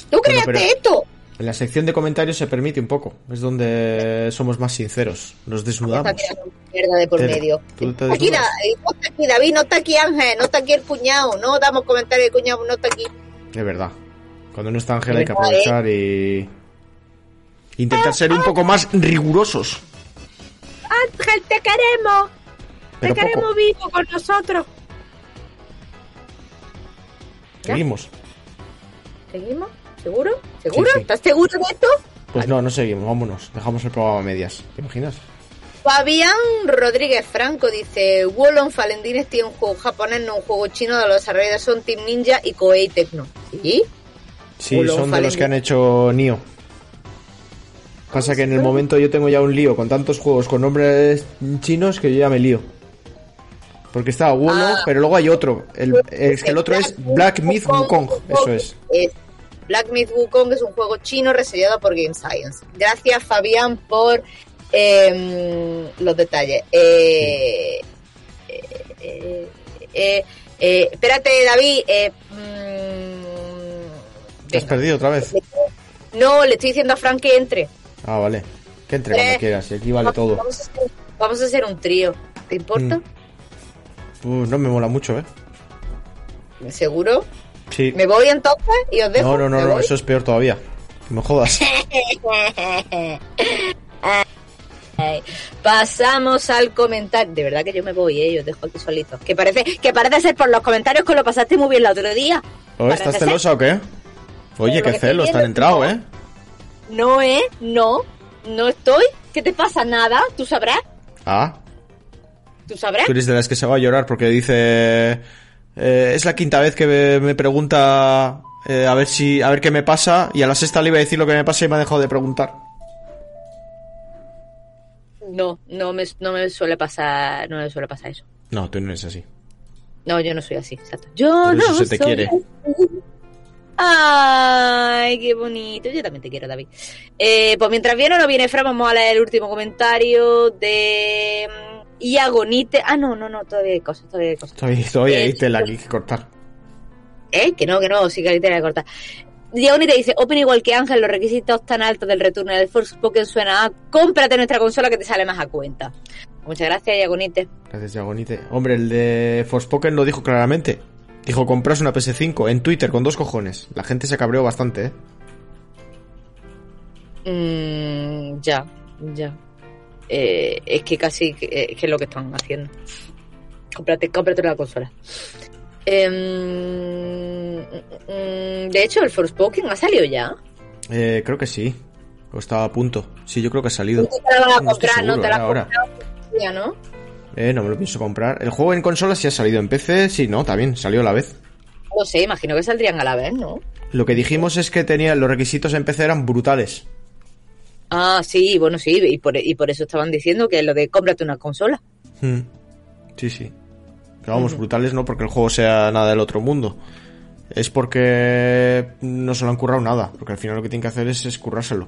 Speaker 2: ¿Tú créate esto?
Speaker 1: En la sección de comentarios se permite un poco. Es donde somos más sinceros. Nos
Speaker 2: Está
Speaker 1: desnudamos.
Speaker 2: mierda de por medio. Aquí. Da- eh, no está aquí David, no está aquí Ángel, no está aquí el cuñado, no damos comentarios de cuñado, no está aquí.
Speaker 1: De verdad. Cuando no está Ángel hay que aprovechar y... Intentar ser un poco más rigurosos.
Speaker 4: Ángel, te queremos.
Speaker 1: Pero
Speaker 4: te queremos
Speaker 1: poco.
Speaker 4: vivo con nosotros.
Speaker 1: Seguimos.
Speaker 2: ¿Seguimos? ¿Seguro? ¿Seguro?
Speaker 1: Sí, sí.
Speaker 2: ¿Estás seguro de esto?
Speaker 1: Pues no, no seguimos. Vámonos. Dejamos el programa a medias. ¿Te imaginas?
Speaker 2: Fabián Rodríguez Franco dice: Wolong Fallen Dynasty es un juego japonés, no un juego chino. De los desarrolladores son Team Ninja y Koei Tecno. ¿Sí?
Speaker 1: Sí, son de los que han hecho Nio. Pasa que en el momento yo tengo ya un lío con tantos juegos con nombres chinos que yo ya me lío. Porque está uno,
Speaker 2: Ah.
Speaker 1: pero luego hay otro. El- es que el otro es Black Myth Wukong. Eso es.
Speaker 2: Black Myth Wukong es un juego chino reseñado por Game Science. Gracias, Fabián, por em, los detalles. Eh, eh, eh, eh, eh, espérate, David. eh, mm,
Speaker 1: ¿Te has perdido otra vez?
Speaker 2: No, le estoy diciendo a Frank que entre.
Speaker 1: Ah, vale. Que entre cuando
Speaker 2: Eh,
Speaker 1: quieras. Y aquí vale todo.
Speaker 2: Vamos a hacer, vamos a hacer un trío. ¿Te importa?
Speaker 1: Mm. Uh, no me mola mucho, ¿eh?
Speaker 2: ¿Seguro?
Speaker 1: Sí.
Speaker 2: ¿Me voy entonces y os dejo?
Speaker 1: No, no, no,
Speaker 2: ¿Me
Speaker 1: no. Eso es peor todavía. Que me jodas.
Speaker 2: Pasamos al comentario. De verdad que yo me voy, ¿eh? Yo os dejo aquí solitos. Que parece, que parece ser por los comentarios que lo pasaste muy bien el otro día.
Speaker 1: ¿Oh,
Speaker 2: Parece
Speaker 1: ¿Estás celosa o qué? Oye, qué celos, te han
Speaker 2: viendo,
Speaker 1: entrado,
Speaker 2: no.
Speaker 1: ¿eh?
Speaker 2: No, ¿eh? No. No estoy. ¿Qué te pasa? Nada. ¿Tú sabrás?
Speaker 1: Ah,
Speaker 2: ¿Tú sabrás?
Speaker 1: tú eres de las que se va a llorar porque dice... eh, es la quinta vez que me, me pregunta eh, a ver si a ver qué me pasa y a la sexta le iba a decir lo que me pasa y me ha dejado de preguntar.
Speaker 2: No, no me, no me suele pasar, no me suele pasar eso.
Speaker 1: No, tú no eres así.
Speaker 2: No, yo no soy así, exacto. Yo
Speaker 1: Por
Speaker 2: no
Speaker 1: eso se te
Speaker 2: soy
Speaker 1: quiere.
Speaker 2: así. Ay, qué bonito. Yo también te quiero, David. Eh, pues mientras viene o no viene Fran, vamos a leer el último comentario de mm, Iagonite. Ah, no, no, no, todavía hay cosas, todavía hay cosas.
Speaker 1: Todavía, todavía
Speaker 2: Eh,
Speaker 1: hay tela aquí que cortar.
Speaker 2: ¿Eh? Que no, que no, sí que ahorita voy a cortar. Iagonite dice, opino igual que Ángel, los requisitos tan altos del retorno del Forspoken suena a cómprate nuestra consola que te sale más a cuenta. Muchas gracias, Iagonite.
Speaker 1: Gracias, Diagonite. Hombre, el de Forspoken lo dijo claramente. Dijo, compras una PS5 en Twitter con dos cojones. La gente se cabreó bastante, ¿eh?
Speaker 2: Mm, ya, ya. Eh, es que casi que, eh, que es lo que están haciendo. Cómprate, cómprate una consola. Em, mm, de hecho, el Forspoken ha salido ya.
Speaker 1: Eh, creo que sí. O estaba a punto. Sí, yo creo que ha salido.
Speaker 2: No te la vas a
Speaker 1: No
Speaker 2: comprar, no
Speaker 1: seguro,
Speaker 2: te la has
Speaker 1: ahora.
Speaker 2: comprado ¿no?
Speaker 1: Eh, no me lo pienso comprar. El juego en consola sí ha salido. En PC sí, no, también salió a la vez.
Speaker 2: No sé, imagino que saldrían a la vez, ¿no?
Speaker 1: Lo que dijimos es que tenía los requisitos en PC eran brutales.
Speaker 2: Ah, sí, bueno, sí, y por, y por eso estaban diciendo que lo de cómprate una consola.
Speaker 1: Hmm. Sí, sí. Pero vamos, brutales no porque el juego sea nada del otro mundo. Es porque no se lo han currado nada. Porque al final lo que tienen que hacer es, es currárselo.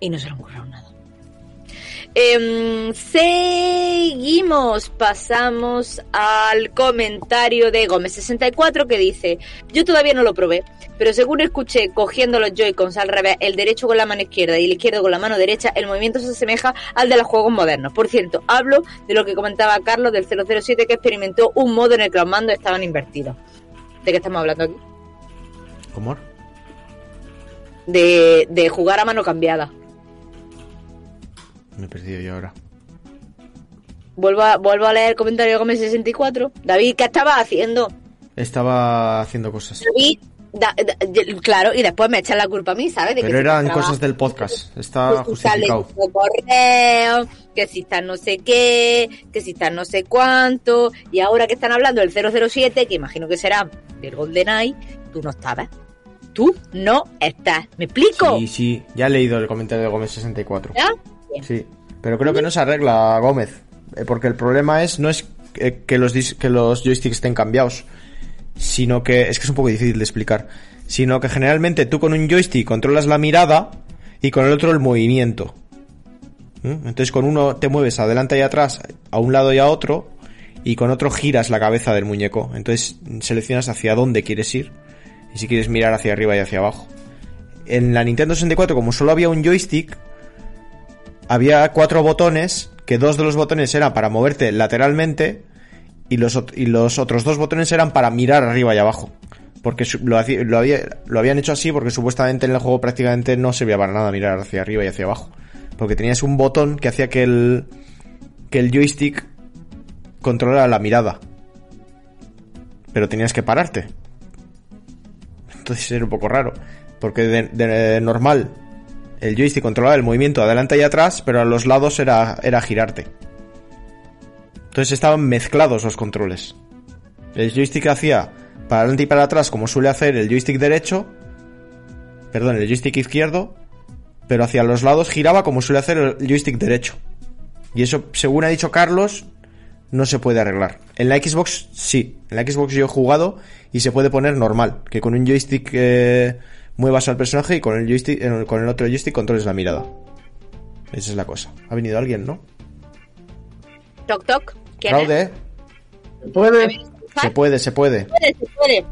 Speaker 2: Y no se le han currado nada. Em, seguimos, pasamos al comentario de Gómez64 que dice, yo todavía no lo probé, pero según escuché cogiendo los Joy-Cons al revés, el derecho con la mano izquierda y el izquierdo con la mano derecha, el movimiento se asemeja al de los juegos modernos. Por cierto, hablo de lo que comentaba Carlos del 007 que experimentó un modo en el que los mandos estaban invertidos. ¿De qué estamos hablando aquí?
Speaker 1: ¿Cómo?
Speaker 2: De, de jugar a mano cambiada.
Speaker 1: Me he perdido yo ahora.
Speaker 2: Vuelvo a, vuelvo a leer el comentario de Gómez 64. David, ¿qué estaba haciendo?
Speaker 1: Estaba haciendo cosas.
Speaker 2: David, da- da- y- claro, y después me echan la culpa a mí, ¿sabes? De
Speaker 1: Pero eran
Speaker 2: trabajo,
Speaker 1: cosas del podcast. Está
Speaker 2: está
Speaker 1: justificado.
Speaker 2: correo, que si está no sé qué, que si está no sé cuánto. Y ahora que están hablando del 007, que imagino que será del GoldenEye, tú no estabas. Tú no estás. ¿Me explico?
Speaker 1: Sí, sí. Ya he leído el comentario de Gómez 64.
Speaker 2: ¿Ya?
Speaker 1: Sí. Pero creo que no se arregla, Gómez. Eh, Porque el problema es, no es eh, que los, que los joysticks estén cambiados, sino que, es que es un poco difícil de explicar, sino que generalmente tú con un joystick controlas la mirada y con el otro el movimiento. ¿Mm? Entonces con uno te mueves adelante y atrás, a un lado y a otro, y con otro giras la cabeza del muñeco. Entonces seleccionas hacia dónde quieres ir, y si quieres mirar hacia arriba y hacia abajo. En la Nintendo 64, como solo había un joystick, había cuatro botones, que dos de los botones eran para moverte lateralmente y los, y los otros dos botones eran para mirar arriba y abajo. Porque lo, lo, había- lo habían hecho así porque supuestamente en el juego prácticamente no servía para nada mirar hacia arriba y hacia abajo. Porque tenías un botón que hacía que el, que el joystick controlara la mirada. Pero tenías que pararte. Entonces era un poco raro. Porque de normal el joystick controlaba el movimiento adelante y atrás, pero a los lados era, era girarte. Entonces estaban mezclados los controles. El joystick hacía para adelante y para atrás como suele hacer el joystick derecho, perdón, el joystick izquierdo, pero hacia los lados giraba como suele hacer el joystick derecho. Y eso, según ha dicho Carlos, no se puede arreglar. En la Xbox sí, en la Xbox yo he jugado y se puede poner normal, que con un joystick eh, muevas al personaje y con el joystick, eh, con el otro joystick controles la mirada. Esa es la cosa. Ha venido alguien, ¿no?
Speaker 2: Toc, toc. ¿Quién es?
Speaker 1: ¿eh?
Speaker 5: ¿Puede?
Speaker 1: Se puede, se puede.
Speaker 2: Puede, se puede.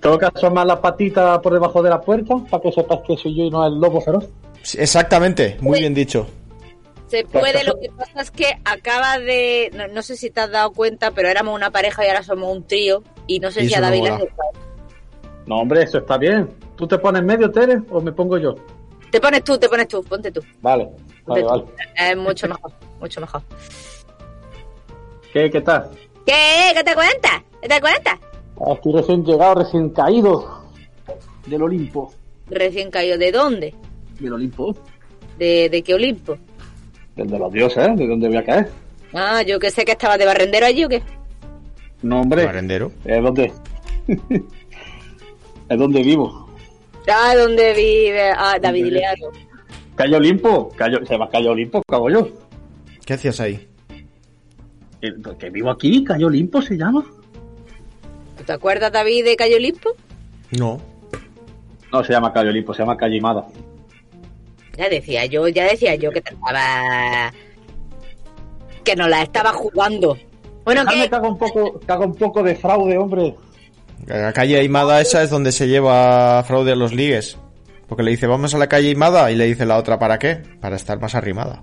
Speaker 5: Tengo que asomar la patita por debajo de la puerta para que sepas que soy yo y no el lobo feroz.
Speaker 1: Sí, Exactamente, muy bien dicho.
Speaker 2: Se puede, lo que pasa es que acaba de. No, no sé si te has dado cuenta, pero éramos una pareja y ahora somos un trío. Y no sé
Speaker 1: Y
Speaker 2: si a David le.
Speaker 5: No, hombre, eso está bien. ¿Tú te pones en medio, Tere, o me pongo yo?
Speaker 2: Te pones tú, te pones tú, ponte tú.
Speaker 5: Vale,
Speaker 2: Ponte
Speaker 5: vale,
Speaker 2: tú.
Speaker 5: vale.
Speaker 2: Es mucho mejor, mucho mejor.
Speaker 5: ¿Qué, qué tal?
Speaker 2: ¿Qué? ¿Qué te cuentas? ¿Qué te cuentas?
Speaker 5: Ah, Estoy recién llegado, recién caído del Olimpo.
Speaker 2: Recién caído. ¿De dónde?
Speaker 5: ¿Del Olimpo?
Speaker 2: ¿De, de qué Olimpo?
Speaker 5: Del de los dioses, ¿eh? ¿De dónde voy a caer?
Speaker 2: Ah, yo que sé que estaba de barrendero allí o qué.
Speaker 5: No, hombre.
Speaker 1: Barrendero.
Speaker 5: ¿Es donde? es donde vivo.
Speaker 2: Ah, ¿dónde vive? Ah, David, dile algo.
Speaker 5: Calle Olimpo. Calle, se llama Calle Olimpo, cago yo.
Speaker 1: ¿Qué hacías ahí?
Speaker 5: Eh, Que vivo aquí, Calle Olimpo se llama.
Speaker 2: ¿Tú te acuerdas, David, de Cayo Olimpo?
Speaker 1: No.
Speaker 5: No se llama Calle Olimpo, se llama Calle Imada.
Speaker 2: Ya decía yo, ya decía yo que te estaba... Que no la estaba jugando. Bueno,
Speaker 5: Dejadme
Speaker 2: que...
Speaker 5: que haga un poco, haga un poco de fraude, hombre.
Speaker 1: La calle Aimada esa es donde se lleva fraude a los ligues. Porque le dice, vamos a la calle Aimada y le dice la otra, ¿para qué? Para estar más arrimada.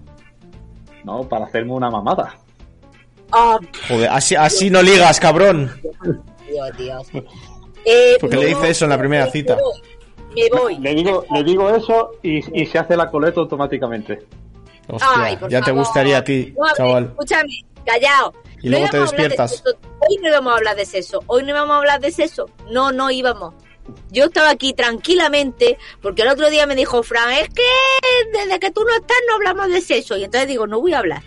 Speaker 5: No, para hacerme una mamada.
Speaker 2: Ah,
Speaker 1: Joder, así, así no ligas, cabrón.
Speaker 2: Dios, Dios. Eh,
Speaker 1: Porque le dice eso en la primera cita.
Speaker 2: Me voy.
Speaker 5: Le digo, le digo eso y, y se hace la coleta automáticamente.
Speaker 1: Hostia,
Speaker 2: Ay,
Speaker 1: ya te gustaría a ti,
Speaker 2: No,
Speaker 1: chaval.
Speaker 2: Escúchame, callao.
Speaker 1: Y luego te
Speaker 2: de
Speaker 1: despiertas.
Speaker 2: Hoy no íbamos a hablar de sexo. Hoy no íbamos a hablar de sexo. No, no íbamos. Yo estaba aquí tranquilamente porque el otro día me dijo Fran, es que desde que tú no estás no hablamos de sexo. Y entonces digo, no voy a hablar.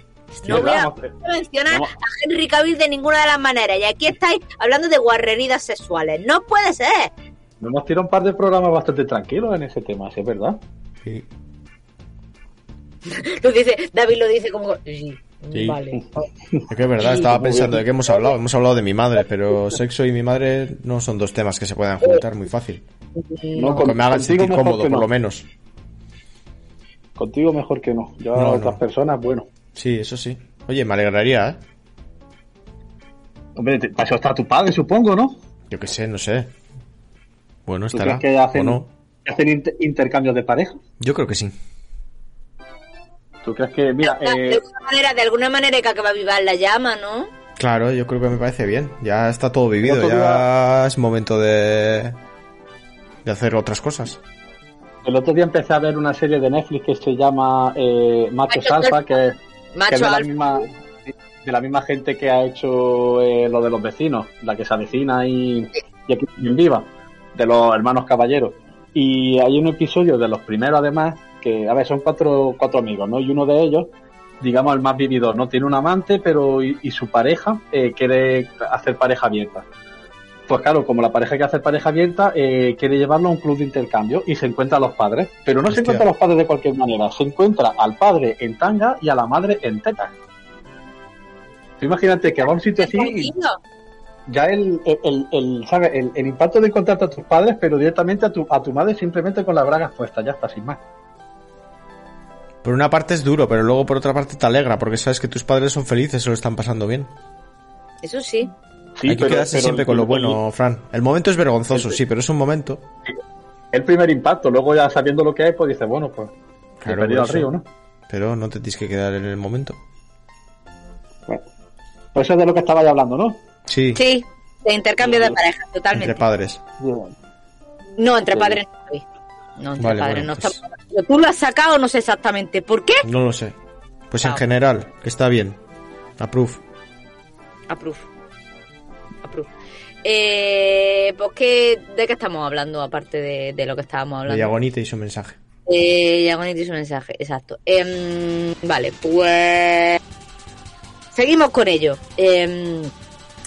Speaker 2: No
Speaker 5: Sí,
Speaker 2: voy a mencionar
Speaker 5: vamos.
Speaker 2: a Henry Cavill de ninguna de las maneras. Y aquí estáis hablando de guarreridas sexuales. No puede ser.
Speaker 5: Nos hemos tirado un par de programas bastante tranquilos en ese tema, ¿sí es verdad?
Speaker 1: Sí.
Speaker 2: Lo dice, David lo dice como, sí,
Speaker 1: Sí.
Speaker 2: vale.
Speaker 1: Es que es verdad, estaba pensando de qué hemos hablado. Hemos hablado de mi madre, pero sexo y mi madre no son dos temas que se puedan juntar muy fácil.
Speaker 5: No,
Speaker 1: Que me hagan sentir cómodo,
Speaker 5: que
Speaker 1: por
Speaker 5: no.
Speaker 1: lo menos.
Speaker 5: Contigo mejor que no. Yo
Speaker 1: No,
Speaker 5: a otras
Speaker 1: no.
Speaker 5: personas, bueno.
Speaker 1: Sí, eso sí. Oye, me alegraría, ¿eh?
Speaker 5: Hombre, te- para eso está tu padre, supongo, ¿no?
Speaker 1: Yo qué sé, no sé. Bueno,
Speaker 5: ¿Tú
Speaker 1: estará.
Speaker 5: crees que hacen,
Speaker 1: ¿O no?
Speaker 5: que hacen inter- intercambios de pareja?
Speaker 1: Yo creo que sí.
Speaker 5: ¿Tú crees que, mira,
Speaker 2: de,
Speaker 5: eh,
Speaker 2: alguna manera, de alguna manera hay que acabar vivar la llama, ¿no?
Speaker 1: Claro, yo creo que me parece bien. Ya está todo vivido, ya es momento de... de hacer otras cosas.
Speaker 5: el otro día empecé a ver una serie de Netflix que se llama eh, Machos Alfa, que, que es
Speaker 2: Macho
Speaker 5: de la,
Speaker 2: alfa.
Speaker 5: misma, de la misma gente que ha hecho eh, lo de los vecinos, la que se avecina y, y aquí en viva, de los hermanos caballeros. Y hay un episodio de los primeros, además, que, a ver, son cuatro, cuatro amigos, ¿no? Y uno de ellos, digamos, el más vividor, ¿no? Tiene un amante, pero y, y su pareja eh, quiere hacer pareja abierta. Pues claro, como la pareja que hace pareja abierta, eh, quiere llevarlo a un club de intercambio y se encuentra a los padres. Pero no se encuentra a los padres de cualquier manera, se encuentra al padre en tanga y a la madre en teta. Tú imagínate que va a un sitio así y ya el, el, el, el, ¿sabes? el, el impacto de encontrarte a tus padres, pero directamente a tu, a tu madre simplemente con las bragas puestas, ya está, sin más.
Speaker 1: Por una parte es duro, pero luego por otra parte te alegra, porque sabes que tus padres son felices, se lo están pasando bien.
Speaker 2: Eso sí.
Speaker 5: Sí,
Speaker 1: Hay que
Speaker 5: pero-
Speaker 1: quedarse
Speaker 5: pero
Speaker 1: siempre con lo
Speaker 5: el-
Speaker 1: bueno, Fran. El momento es vergonzoso,
Speaker 5: el-
Speaker 1: sí, pero es un momento.
Speaker 5: El primer impacto, luego ya sabiendo lo que es, pues dices, bueno, pues
Speaker 1: Claro,
Speaker 5: perdido al río, ¿no?
Speaker 1: Pero no te tienes que quedar en el momento.
Speaker 5: Bueno, pues eso es de lo que estaba ya hablando, ¿no?
Speaker 1: Sí,
Speaker 2: Sí, de intercambio de pareja, totalmente.
Speaker 1: entre padres.
Speaker 2: No, entre padres no. No, entre
Speaker 1: Vale,
Speaker 2: padres
Speaker 1: bueno,
Speaker 2: no
Speaker 1: pues-.
Speaker 2: Pero Tú lo has sacado, no sé exactamente por qué.
Speaker 1: No lo sé. Pues en
Speaker 2: Chao.
Speaker 1: general, que está bien. Approve.
Speaker 2: Approve. Approve. Eh, pues que, ¿de qué estamos hablando aparte de, de lo que estábamos
Speaker 1: De
Speaker 2: hablando?
Speaker 1: Yagonite y su mensaje.
Speaker 2: Eh, Yagonite hizo un mensaje, exacto. Em, vale, pues. Seguimos con ello. Eh,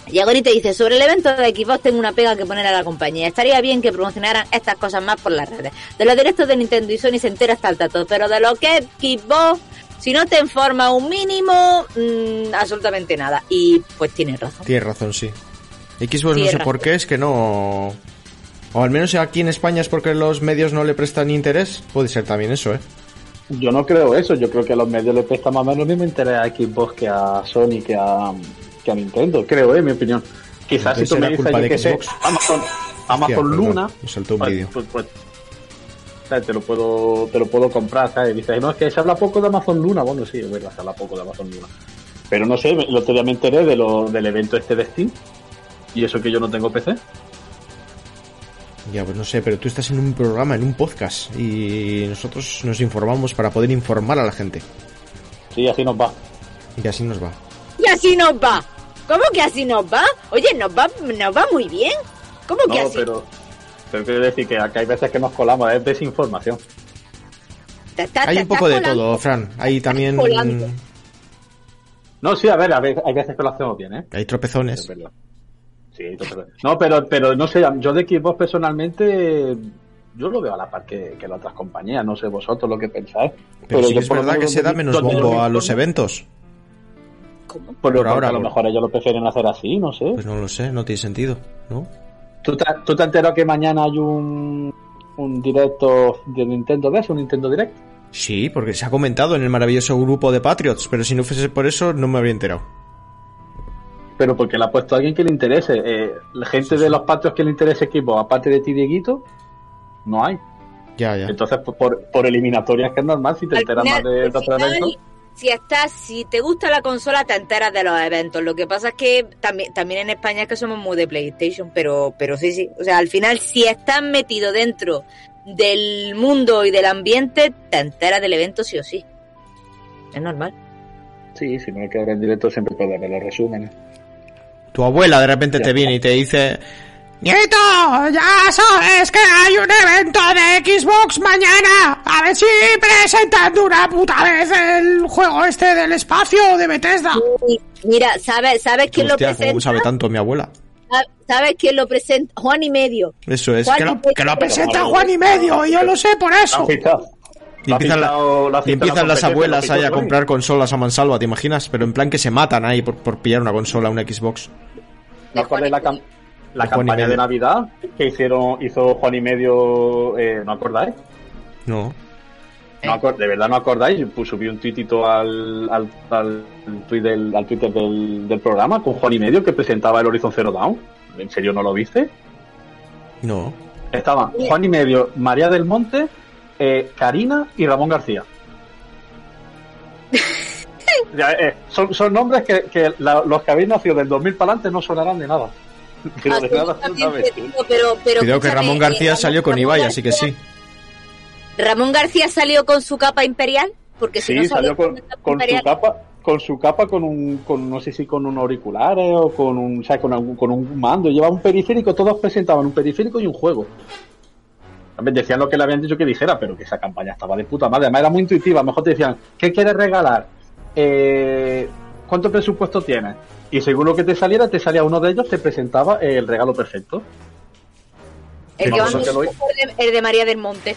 Speaker 2: Yagonite dice: Sobre el evento de Xbox tengo una pega que poner a la compañía. Estaría bien que promocionaran estas cosas más por las redes. De los directos de Nintendo y Sony se entera hasta el tato, pero de lo que es Xbox, si no te informa un mínimo, mm, absolutamente nada. Y pues tienes razón.
Speaker 1: Tienes razón, sí. Xbox no sé
Speaker 2: razón.
Speaker 1: por qué, es que no... O al menos aquí en España es porque los medios no le prestan interés. Puede ser también eso, ¿eh?
Speaker 5: Yo no creo eso, yo creo que a los medios le prestan más o menos el mismo interés a Xbox que a Sony, que a, que a Nintendo, creo, en mi opinión. Quizás si tú me dices, yo qué sé. Amazon, Amazon Luna,
Speaker 1: me saltó un
Speaker 5: pues,
Speaker 1: vídeo.
Speaker 5: pues- pues, te lo puedo te lo puedo comprar, ¿sabes? Dices, no, es que se habla poco de Amazon Luna, bueno, sí, es verdad, se habla poco de Amazon Luna. Pero no sé, el otro día me enteré de lo, del evento este de Steam, y eso que yo no tengo PC.
Speaker 1: Ya, pues no sé, pero tú estás en un programa, en un podcast. Y nosotros nos informamos para poder informar a la gente.
Speaker 5: Sí, así nos va.
Speaker 1: Y así nos va.
Speaker 2: Y así nos va. ¿Cómo que así nos va? Oye, nos va, nos va muy bien. ¿Cómo que
Speaker 5: No,
Speaker 2: así?
Speaker 5: pero, pero quiero decir que acá hay veces que nos colamos, es desinformación.
Speaker 2: Te
Speaker 1: Hay un poco de
Speaker 2: colando.
Speaker 1: todo, Fran. Hay también...
Speaker 2: colando.
Speaker 5: No, sí, a ver, a ver, hay veces que lo hacemos bien, ¿eh?
Speaker 1: Hay
Speaker 5: Es
Speaker 1: tropezones.
Speaker 5: Sí, total. No, pero, pero no sé, yo de Xbox personalmente, yo lo veo a la par que, que las otras compañías, no sé vosotros lo que pensáis.
Speaker 1: Pero, sí
Speaker 5: yo
Speaker 1: es verdad que se da menos bombo a los eventos.
Speaker 2: ¿Cómo?
Speaker 5: Por,
Speaker 1: ahora,
Speaker 5: a lo
Speaker 1: por-
Speaker 5: mejor ellos lo prefieren hacer así, no sé.
Speaker 1: Pues no lo sé, no tiene sentido, ¿no?
Speaker 5: ¿Tú, te, ¿Tú te has enterado que mañana hay un, un directo de Nintendo DS, un Nintendo Direct?
Speaker 1: Sí, porque se ha comentado en el maravilloso grupo de Patriots, pero si no fuese por eso no me habría enterado.
Speaker 5: Pero porque le ha puesto a alguien que le interese. Eh, la gente
Speaker 1: Sí,
Speaker 5: de los patrios que le interese equipo, aparte de ti, Dieguito, no hay.
Speaker 1: Ya, ya.
Speaker 5: Entonces, por- por, eliminatorias, que es normal si te enteras más de, de otro evento.
Speaker 2: Si estás, si te gusta la consola, te enteras de los eventos. Lo que pasa es que también, también en España es que somos muy de PlayStation, pero, pero sí, sí. O sea, al final, si estás metido dentro del mundo y del ambiente, te enteras del evento sí o sí. Es normal.
Speaker 5: Sí, si no hay que ver en directo siempre puedes ver los resúmenes.
Speaker 1: Tu abuela de repente
Speaker 5: Ya.
Speaker 1: te viene y te dice... Nieto, ya sabes que hay un evento de Xbox mañana. A ver si presentan de una puta vez el juego este del espacio de Bethesda.
Speaker 2: Y mira, ¿sabes, sabes quién
Speaker 1: Hostia,
Speaker 2: lo
Speaker 1: ¿cómo
Speaker 2: presenta?
Speaker 1: sabe tanto mi abuela?
Speaker 2: ¿Sabes quién lo presenta? Juan y medio.
Speaker 1: Eso es,
Speaker 2: Juan
Speaker 1: que lo, que lo presenta Juan y medio, y yo lo sé por eso. Y empiezan, la- y
Speaker 5: la
Speaker 1: las abuelas ahí a comprar consolas a mansalva, ¿te imaginas? Pero en plan que se matan ahí por, por pillar una consola, una Xbox.
Speaker 5: ¿No acordáis la, la campaña de. Navidad que hicieron hizo Juan y medio? Eh, ¿No acordáis?
Speaker 1: No.
Speaker 5: No acor- ¿De verdad no acordáis? Pues subí un tuitito al, al, al, tuit del, al Twitter del, del programa con Juan y Medio que presentaba el Horizon Zero Dawn. ¿En serio no lo viste?
Speaker 1: No.
Speaker 5: Estaban Juan y Medio, María del Monte, eh, Karina y Ramón García. Ya, eh, son, son nombres que, que la- los que habéis nacido del 2000 para adelante no sonarán de nada. Pero de nada,
Speaker 2: Absolutamente,
Speaker 5: absolutamente.
Speaker 2: tío, pero, pero
Speaker 1: Cuidado que Ramón García
Speaker 2: eh,
Speaker 1: salió con
Speaker 2: Ramón
Speaker 1: Ibai,
Speaker 2: García-
Speaker 1: así que sí.
Speaker 2: Ramón García salió con su capa imperial, porque si
Speaker 5: Sí,
Speaker 2: no
Speaker 5: salió con,
Speaker 2: la capa
Speaker 5: con su capa, con su capa con un, con, no sé si con un auriculares o con un, o sea, con, algún- con un mando. Llevaba un periférico, todos presentaban un periférico y un juego. Ver, decían lo que le habían dicho que dijera, pero que esa campaña estaba de puta madre. Además era muy intuitiva. A lo mejor te decían, ¿qué quieres regalar? Eh, ¿Cuánto presupuesto tienes? Y según lo que te saliera, te salía uno de ellos, te presentaba el regalo perfecto.
Speaker 2: el,
Speaker 5: Sí,
Speaker 2: que va
Speaker 5: vamos, que lo-
Speaker 2: el de- María del Monte.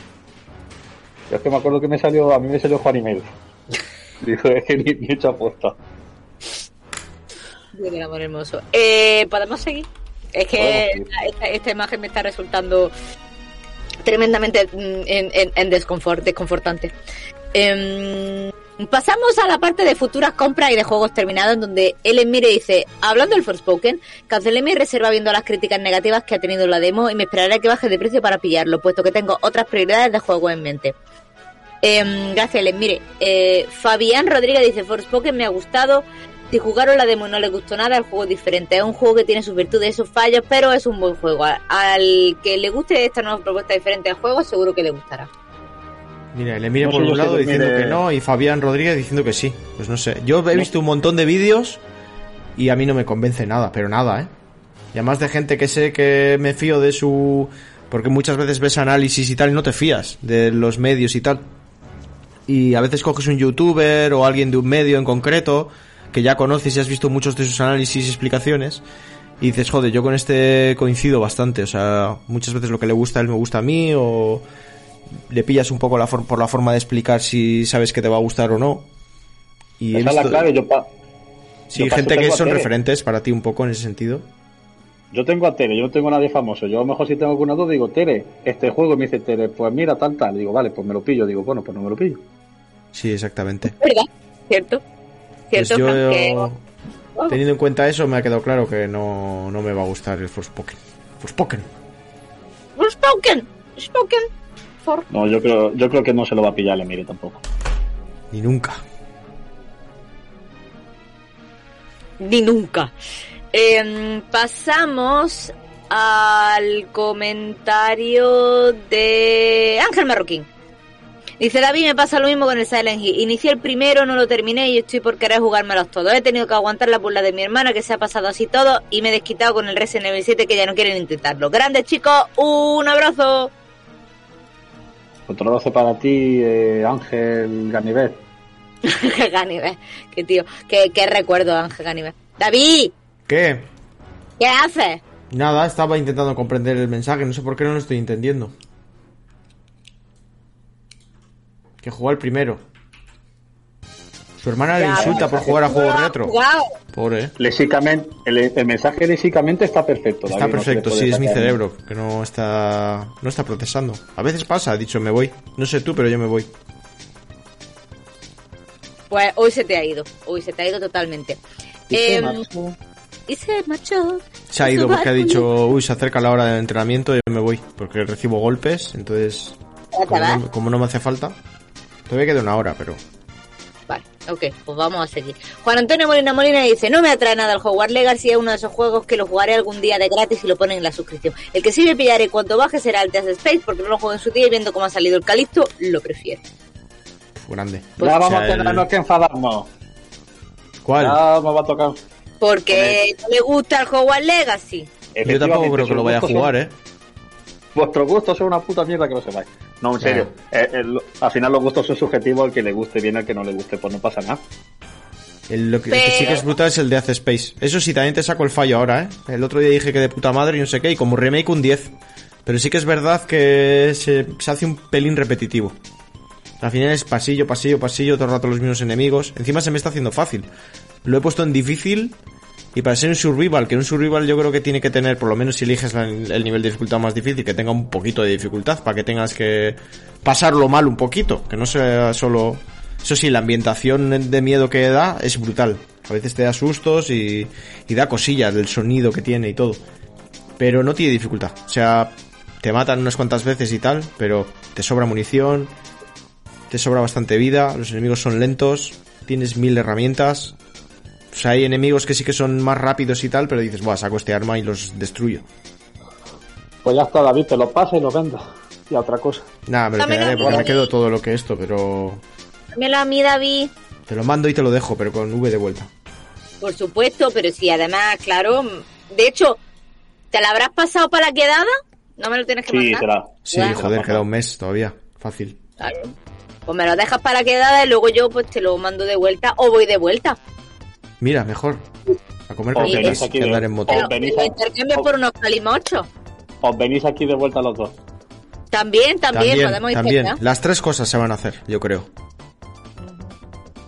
Speaker 5: Yo es que me acuerdo que me salió, a mí me salió Juan y medio. Dijo, es que ni, ni he hecho apuesta.
Speaker 2: Dios del amor hermoso. Eh, ¿Podemos seguir? Es que esta, esta imagen me está resultando tremendamente mm, en, en, en desconfort, desconfortante. Em, pasamos a la parte de futuras compras y de juegos terminados, donde Ellen Mire dice, hablando del Forspoken, cancelé mi reserva viendo las críticas negativas que ha tenido la demo y me esperaré que baje de precio para pillarlo, puesto que tengo otras prioridades de juego en mente. Em, gracias, Ellen. Mire, eh, Fabián Rodríguez dice, Forspoken me ha gustado. Si jugaron la demo y no les gustó nada, el juego es diferente. Es un juego que tiene sus virtudes y sus fallos, pero es un buen juego. Al, al que le guste esta nueva propuesta diferente al juego, seguro que le gustará.
Speaker 1: Mira, le mire
Speaker 5: No
Speaker 1: por un lado diciendo
Speaker 5: mire-
Speaker 1: que no y Fabián Rodríguez diciendo que sí. Pues no sé. Yo he visto un montón de vídeos y a mí no me convence nada, pero nada, ¿eh? Y además de gente que sé que me fío de su... Porque muchas veces ves análisis y tal y no te fías de los medios y tal. Y a veces coges un youtuber o alguien de un medio en concreto que ya conoces y has visto muchos de sus análisis y explicaciones y dices, joder, yo con este coincido bastante. O sea, muchas veces lo que le gusta a él me gusta a mí o le pillas un poco la for- por la forma de explicar si sabes que te va a gustar o no. Y
Speaker 5: Esa es la clave. Yo, pa-
Speaker 1: sí,
Speaker 5: yo
Speaker 1: gente que son referentes para ti un poco en ese sentido.
Speaker 5: Yo tengo a Tere, yo no tengo a nadie famoso. Yo a lo mejor si tengo alguna duda digo, Tere, este juego y me dice Tere, pues mira, tal, tal. Digo, vale, pues me lo pillo. Digo, bueno, pues no me lo pillo.
Speaker 1: Sí, exactamente.
Speaker 2: ¿Verdad? ¿Cierto?
Speaker 1: Pues
Speaker 2: ¿Cierto?
Speaker 1: yo?
Speaker 2: Que-
Speaker 1: teniendo en cuenta eso, me ha quedado claro que no, no me va a gustar el Forspoken. Forspoken.
Speaker 2: Forspoken. Forspoken.
Speaker 5: No, yo creo, yo creo que no se lo va a pillar, le mire tampoco.
Speaker 1: Ni nunca.
Speaker 2: Ni nunca. Em, pasamos al comentario de Ángel Marroquín. Dice David, me pasa lo mismo con el Silent Hill. Inicié el primero, no lo terminé y estoy por querer jugármelos todos. He tenido que aguantar la burla de mi hermana que se ha pasado así todo y me he desquitado con el Resident Evil 7 que ya no quieren intentarlo. Grandes chicos, un abrazo.
Speaker 5: Otro abrazo para ti, eh, Ángel Ganivet.
Speaker 2: Ganive, qué tío, qué, qué recuerdo Ángel Ganive. David,
Speaker 1: ¿Qué?
Speaker 2: ¿qué haces?
Speaker 1: Nada, estaba intentando comprender el mensaje, no sé por qué no lo estoy entendiendo. Que jugó al primero. Su hermana le insulta por jugar a juegos retro. Pobre, ¿eh?
Speaker 5: Lésicamente, el, el mensaje lésicamente está perfecto.
Speaker 1: Está
Speaker 5: David, se
Speaker 1: perfecto, sí, es mi cerebro, que no está no está procesando. A veces pasa, ha dicho me voy. No sé tú, pero yo me voy.
Speaker 2: Pues hoy se te ha ido, hoy se te ha ido totalmente.
Speaker 5: Dice,
Speaker 2: Em,
Speaker 5: macho,
Speaker 2: y se marchó.
Speaker 1: Se ha ido porque ha dicho, uy, se acerca la hora del entrenamiento y me voy, porque recibo golpes, entonces,
Speaker 2: ¿Ya te
Speaker 1: como no, como no me hace falta, todavía queda una hora, pero...
Speaker 2: Ok, pues vamos a seguir. Juan Antonio Molina Molina dice, no me atrae nada el Hogwarts Legacy, es uno de esos juegos que lo jugaré algún día de gratis y lo ponen en la suscripción. El que sí me pillaré cuando baje será el Test Space, porque no lo juego en su día y viendo cómo ha salido el Calixto, lo prefiero.
Speaker 1: Grande.
Speaker 2: Pues,
Speaker 5: ya
Speaker 1: o
Speaker 5: vamos
Speaker 1: sea,
Speaker 5: a tenernos
Speaker 1: el-
Speaker 5: que enfadarnos.
Speaker 1: ¿Cuál?
Speaker 5: Ya me va a tocar.
Speaker 2: Porque no le gusta el Hogwarts Legacy.
Speaker 1: Yo tampoco creo que lo vaya a
Speaker 5: son-
Speaker 1: jugar, ¿eh?
Speaker 5: Vuestros gustos son una puta mierda que no sepáis. No, en serio. Eh, el- al final los gustos son subjetivos, al que le guste bien, al que no le guste, pues no pasa nada.
Speaker 1: El, lo que sí que es brutal es el de Hace Space. Eso sí, también te saco el fallo ahora, ¿eh? El otro día dije que de puta madre y no sé qué, y como remake un 10. Pero sí que es verdad que se, se hace un pelín repetitivo. Al final es pasillo, pasillo, pasillo, todo el rato los mismos enemigos. Encima se me está haciendo fácil. Lo he puesto en difícil Y para ser un survival, que un survival yo creo que tiene que tener, por lo menos si eliges el nivel de dificultad más difícil, que tenga un poquito de dificultad, para que tengas que pasarlo mal un poquito, que no sea solo... Eso sí, la ambientación de miedo que da es brutal. A veces te da sustos y, y da cosillas del sonido que tiene y todo. Pero no tiene dificultad. O sea, te matan unas cuantas veces y tal, pero te sobra munición, te sobra bastante vida, los enemigos son lentos, tienes mil herramientas. O sea, hay enemigos que sí que son más rápidos y tal, pero dices, buah, saco este arma y los destruyo.
Speaker 5: Pues ya está, David, te lo pasa y lo vendes. Y a otra cosa.
Speaker 1: Nada, me lo
Speaker 2: Dámelo
Speaker 1: quedaré
Speaker 2: a mí,
Speaker 1: porque me quedo todo lo que esto, pero
Speaker 2: Dámelo a mí, David.
Speaker 1: te lo mando y te lo dejo, pero con V de vuelta.
Speaker 2: Por supuesto, pero si además, claro. De hecho, ¿te la habrás pasado para la quedada? No me lo tienes que
Speaker 5: Sí,
Speaker 2: mandar.
Speaker 5: te la.
Speaker 1: Sí,
Speaker 2: Bueno.
Speaker 1: joder, queda un mes todavía. Fácil.
Speaker 2: Claro. Pues me lo dejas para la quedada y luego yo pues te lo mando de vuelta o voy de vuelta.
Speaker 1: Mira, mejor. A comer
Speaker 5: Os
Speaker 1: papitas
Speaker 5: venís aquí
Speaker 1: que
Speaker 5: de-
Speaker 1: andar en moto.
Speaker 2: Pero
Speaker 5: Oh, venís
Speaker 2: me
Speaker 5: a-
Speaker 2: intercambio por unos calimochos.
Speaker 5: Os venís aquí de vuelta los dos.
Speaker 2: También, también,
Speaker 1: También,
Speaker 2: podemos ir
Speaker 1: también.
Speaker 2: para allá.
Speaker 1: Las tres cosas se van a hacer, yo creo.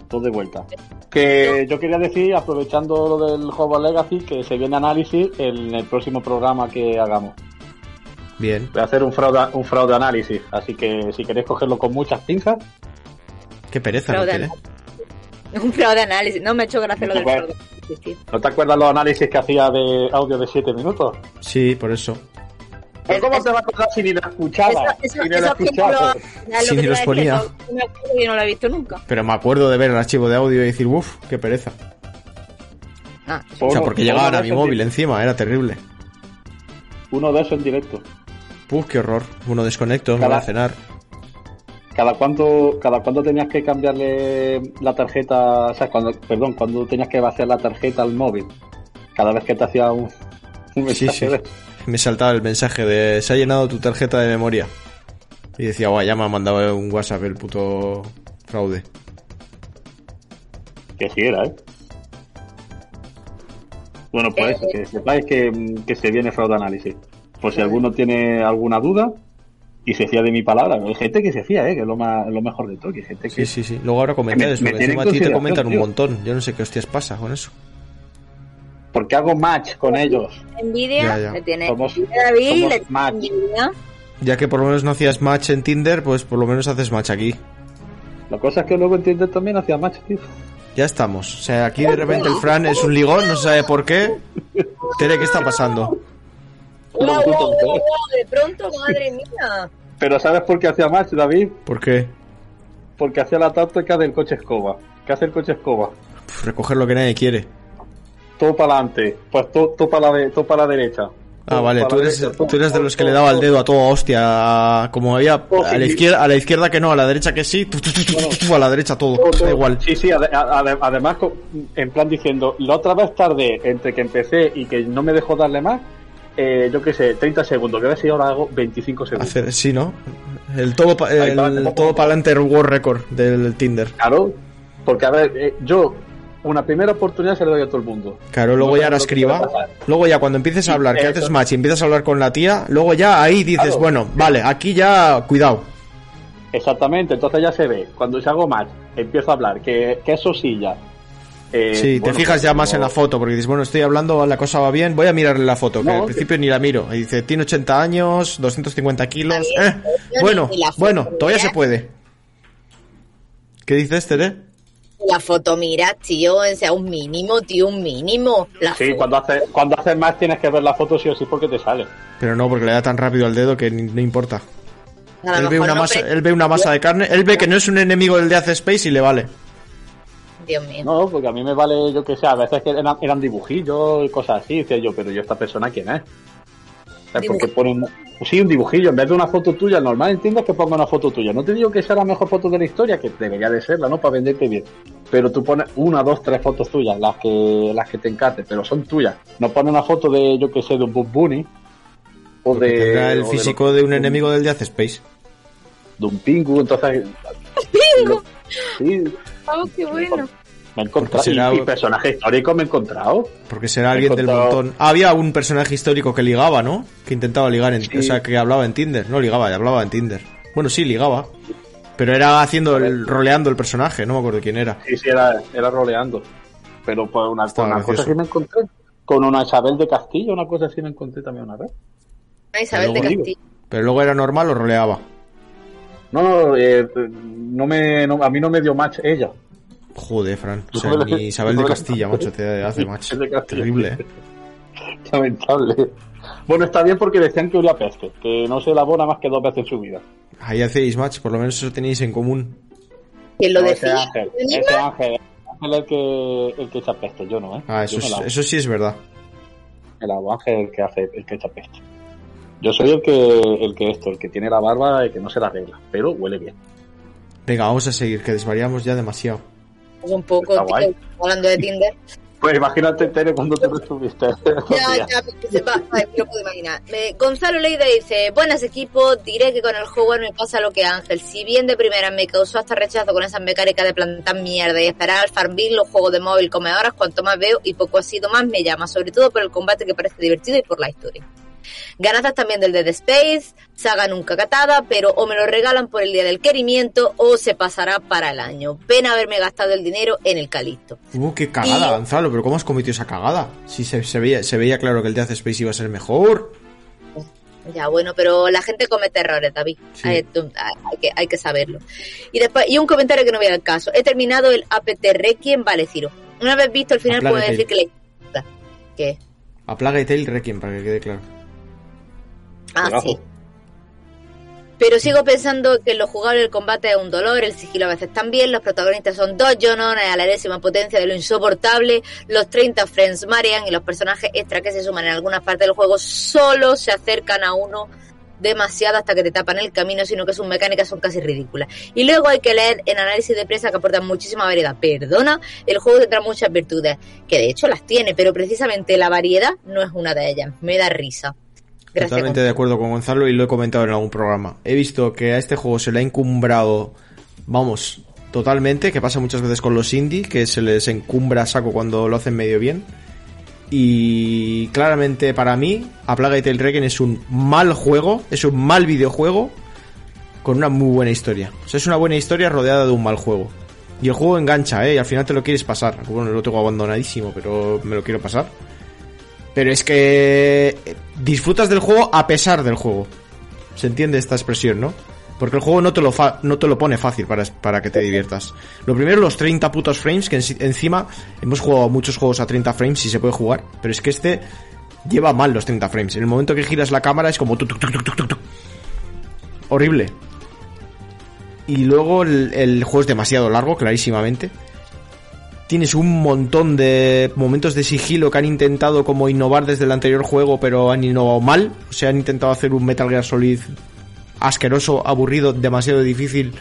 Speaker 5: Dos de vuelta. Que yo quería decir, aprovechando lo del Hogwarts Legacy, que se viene análisis en el próximo programa que hagamos.
Speaker 1: Bien.
Speaker 5: Voy a hacer un fraude, un fraude análisis, así que si queréis cogerlo con muchas pinzas,
Speaker 1: Qué pereza, ¿no
Speaker 2: Fraude Un fraude análisis. No me ha hecho gracia lo del tío.
Speaker 5: ¿no te acuerdas los análisis que hacía de audio de 7 minutos?
Speaker 1: Sí, por eso.
Speaker 5: ¿Pero ¿Cómo te vas a acordar si ni lo escuchaba?
Speaker 2: Eso, eso,
Speaker 5: si ni
Speaker 2: no
Speaker 5: escuchaba?
Speaker 2: lo,
Speaker 1: Si ni los ponía.
Speaker 2: no yo lo he visto nunca.
Speaker 1: Pero me acuerdo de ver el archivo de audio y decir, uff, qué pereza.
Speaker 2: Ah,
Speaker 1: O sea, porque
Speaker 5: Uno-
Speaker 1: llegaban
Speaker 5: uno
Speaker 1: a
Speaker 5: de
Speaker 1: mi móvil
Speaker 5: en-
Speaker 1: encima, era terrible.
Speaker 5: Uno de esos en directo.
Speaker 1: Uf, qué horror. Uno desconecto, me voy a cenar.
Speaker 5: ¿Cada cuánto, cada cuánto tenías que cambiarle la tarjeta? O sea, cuando, perdón, cuando tenías que vaciar la tarjeta al móvil. Cada vez que te hacía un, mensaje
Speaker 1: sí.
Speaker 5: de-
Speaker 1: Me saltaba el mensaje de se ha llenado tu tarjeta de memoria. Y decía, guay, ya me ha mandado un WhatsApp el puto fraude.
Speaker 5: Que sí era, ¿eh? Bueno, pues eso, que sepáis que, que se viene fraude análisis. Por si alguno tiene alguna duda y se fía de mi palabra. Hay gente que se fía, ¿eh? Que es lo, más, lo mejor de todo. Que gente que...
Speaker 1: Sí, sí, sí. Luego ahora comentarios,
Speaker 5: Me- me
Speaker 1: encima a ti te comentan un
Speaker 5: tío.
Speaker 1: montón. Yo no sé qué hostias pasa con eso.
Speaker 5: Porque hago match con ellos.
Speaker 2: envidia,
Speaker 1: Ya, ya.
Speaker 2: le tiene
Speaker 5: Somos-
Speaker 2: David,
Speaker 5: somos
Speaker 2: le tiene
Speaker 5: match.
Speaker 2: envidia.
Speaker 1: Ya que por lo menos no hacías match en Tinder, pues por lo menos haces match aquí.
Speaker 5: La cosa es que luego en Tinder también hacía match, tío.
Speaker 1: Ya estamos. O sea, aquí de repente el Fran es un ligón, no se sabe por qué. Tere, ¿qué está pasando?
Speaker 2: De pronto, madre mía.
Speaker 5: Pero ¿sabes por qué hacía match, David?
Speaker 1: ¿Por qué?
Speaker 5: Porque hacía la táctica del coche escoba. ¿Qué hace el coche escoba?
Speaker 1: Recoger lo que nadie quiere.
Speaker 5: Todo para adelante, pues todo, todo para la de- todo para la derecha.
Speaker 1: Ah,
Speaker 5: Todo
Speaker 1: vale, tú eres,
Speaker 5: derecha,
Speaker 1: tú eres de los que le daba el dedo a toda hostia. a- Como había
Speaker 5: Oh,
Speaker 1: a
Speaker 5: sí,
Speaker 1: la izquierda, a la izquierda que no, a la derecha que sí, tu, tu, tu, tu, tu, tu, a la derecha todo.
Speaker 5: Todo, todo.
Speaker 1: Da igual.
Speaker 5: Sí, sí, ade- ade- además, en plan diciendo, la otra vez tardé entre que empecé y que no me dejó darle más, eh, yo qué sé, 30 segundos, que a ver si ahora hago 25 segundos.
Speaker 1: Hacer, sí, ¿no? El todo, pa- el todo para adelante World Record del Tinder.
Speaker 5: Claro, porque a ver, eh, yo una primera oportunidad se la doy a todo el mundo.
Speaker 1: Claro, luego
Speaker 5: No
Speaker 1: ya
Speaker 5: sé
Speaker 1: harás
Speaker 5: lo que puede
Speaker 1: criba.
Speaker 5: pasar.
Speaker 1: Luego ya cuando empieces a hablar, que haces match y empiezas a hablar con la tía, luego ya ahí dices,
Speaker 5: Claro.
Speaker 1: bueno, vale, aquí ya, cuidado.
Speaker 5: Exactamente, entonces ya se ve, cuando se hago match, empiezo a hablar, que, que eso sí ya. Eh,
Speaker 1: Sí, te fijas ya más en la foto, porque dices, bueno, estoy hablando, la cosa va bien, voy a mirarle la foto, que
Speaker 5: No,
Speaker 1: al
Speaker 5: que-
Speaker 1: principio ni la miro. Y dice, tiene 80 años, 250 kilos. Eh, bueno,
Speaker 2: foto
Speaker 1: bueno, todavía
Speaker 2: mira.
Speaker 1: se puede. ¿Qué dices, Tere?
Speaker 2: La foto, mira, tío, o sea, un mínimo, tío, un mínimo. La
Speaker 5: Sí,
Speaker 2: foto.
Speaker 5: cuando haces cuando haces match tienes que ver la foto sí o sí porque te sale.
Speaker 1: Pero no, porque le da tan rápido al dedo que ni- no importa. Él ve, una
Speaker 2: no,
Speaker 1: masa,
Speaker 2: pero-
Speaker 1: él ve una masa de carne, él ve que no es un enemigo del Death Space y le vale.
Speaker 2: Dios mío.
Speaker 5: No, porque a mí me vale, yo que sé, a veces que eran, eran dibujillos y cosas así, decía yo, pero yo esta persona quién es. O sea, porque ponen, sí, un dibujillo, en vez de una foto tuya, normal entiendo que ponga una foto tuya. No te digo que sea la mejor foto de la historia, que debería de serla, ¿no? Para venderte bien. Pero tú pones una, dos, tres fotos tuyas, las que, las que te encanten, pero son tuyas. No pones una foto de, yo que sé, de un Bob Bunny. O
Speaker 1: Porque
Speaker 5: de,
Speaker 1: tendrá el
Speaker 5: o de
Speaker 1: físico de un enemigo del Death Space.
Speaker 5: De un pingu, entonces.
Speaker 2: ¡Pingu!
Speaker 5: Sí,
Speaker 2: Oh, qué bueno.
Speaker 5: me he encontrado.
Speaker 1: Será-
Speaker 5: Y, y personaje histórico me he encontrado.
Speaker 1: Porque será alguien del montón. Ah, había un personaje histórico que ligaba, ¿no? Que intentaba ligar en...
Speaker 5: Sí.
Speaker 1: O sea, que hablaba en Tinder. No ligaba, hablaba en Tinder. Bueno, sí, ligaba. Pero era haciendo el... roleando el personaje, no me acuerdo quién era.
Speaker 5: Sí, sí, era, era roleando. pero pues una, cosa así me encontré. Con una Isabel de Castilla, una cosa así me encontré también una vez.
Speaker 2: Ah, Isabel de
Speaker 5: digo.
Speaker 2: Castillo.
Speaker 1: Pero luego era normal o roleaba.
Speaker 5: No, no, eh, no me, no- a mí no me dio match ella.
Speaker 1: Joder, Fran. O sea, ni Isabel de Castilla, macho, te hace match.
Speaker 5: Es de Castilla.
Speaker 1: Terrible. ¿eh?
Speaker 5: Lamentable. Bueno, está bien porque decían que olía a peste, que no se elabora más que dos veces en su vida.
Speaker 1: Ahí hacéis match, por lo menos eso tenéis en común.
Speaker 2: ¿Quién lo
Speaker 5: No, ese
Speaker 2: decía?
Speaker 5: Ángel, ese Ángel, Ángel es el que, el que echa peste, yo no, ¿eh?
Speaker 1: Ah, eso, es- eso sí es verdad.
Speaker 5: El agua Ángel es el que hace, el que echa peste. Yo soy el que, el que esto, el que tiene la barba y que no se la arregla, pero huele bien.
Speaker 1: Venga, vamos a seguir, que desvariamos ya demasiado.
Speaker 2: Pues un poco, tío, hablando de Tinder.
Speaker 5: Pues imagínate, Tere, cuando te lo subiste.
Speaker 2: Ya, ya, porque se va, ay, me lo puedo imaginar. Me- Gonzalo Leida dice, buenas equipo, diré que con el juego me pasa lo que a Ángel. Si bien de primera me causó hasta rechazo con esas mecánicas de plantar mierda y esperar al Farmville, los juegos de móvil come horas, cuanto más veo y poco ha sido más me llama, sobre todo por el combate que parece divertido y por la historia. Ganazas también del Dead Space, saga nunca catada, pero o me lo regalan por el día del querimiento o se pasará para el año. Pena haberme gastado el dinero en el Calixto.
Speaker 1: Uh, qué cagada,
Speaker 2: Y-
Speaker 1: Gonzalo, pero ¿cómo has cometido esa cagada? Si se, se veía, se veía claro que el Death Space iba a ser mejor.
Speaker 2: Ya, bueno, pero la gente comete errores, David.
Speaker 1: Sí.
Speaker 2: Hay, que, hay que saberlo. Y después, y un comentario que no viene al caso. He terminado el APT Requiem, vale, Ciro. Una vez visto el final, puedo decir que le ¿Qué?
Speaker 1: A Plaga y Tale Requiem, para que quede claro.
Speaker 2: Ah, sí. Pero sigo pensando que en lo jugable el combate es un dolor, el sigilo a veces también, los protagonistas son dos Jonones a la enésima potencia de lo insoportable, los 30 friends marean y los personajes extra que se suman en algunas partes del juego solo se acercan a uno demasiado hasta que te tapan el camino, sino que sus mecánicas son casi ridículas. Y luego hay que leer en análisis de prensa que aportan muchísima variedad. Perdona, el juego tendrá muchas virtudes, que de hecho las tiene, pero precisamente la variedad no es una de ellas. Me da risa. Gracias,
Speaker 1: Totalmente de acuerdo con Gonzalo y lo he comentado en algún programa. He visto que a este juego se le ha encumbrado, vamos, totalmente, que pasa muchas veces con los indie, que se les encumbra a saco cuando lo hacen medio bien. Y claramente para mí, A Plaga y Tale Requiem es un mal juego, es un mal videojuego con una muy buena historia. O sea, es una buena historia rodeada de un mal juego. Y el juego engancha, ¿eh? Y al final te lo quieres pasar. Bueno, lo tengo abandonadísimo, pero me lo quiero pasar. Pero es que eh, disfrutas del juego a pesar del juego. Se entiende esta expresión, ¿no? Porque el juego no te lo, no te lo pone fácil para, para que te diviertas. Lo primero, los 30 putos frames, que en- encima hemos jugado muchos juegos a 30 frames y se puede jugar. Pero es que este lleva mal los 30 frames. En el momento que giras la cámara es como... tuc, tuc, tuc. Horrible. Y luego el juego es demasiado largo, clarísimamente. Tienes un montón de momentos de sigilo que han intentado como innovar desde el anterior juego, pero han innovado mal. O sea, han intentado hacer un Metal Gear Solid asqueroso, aburrido, demasiado difícil,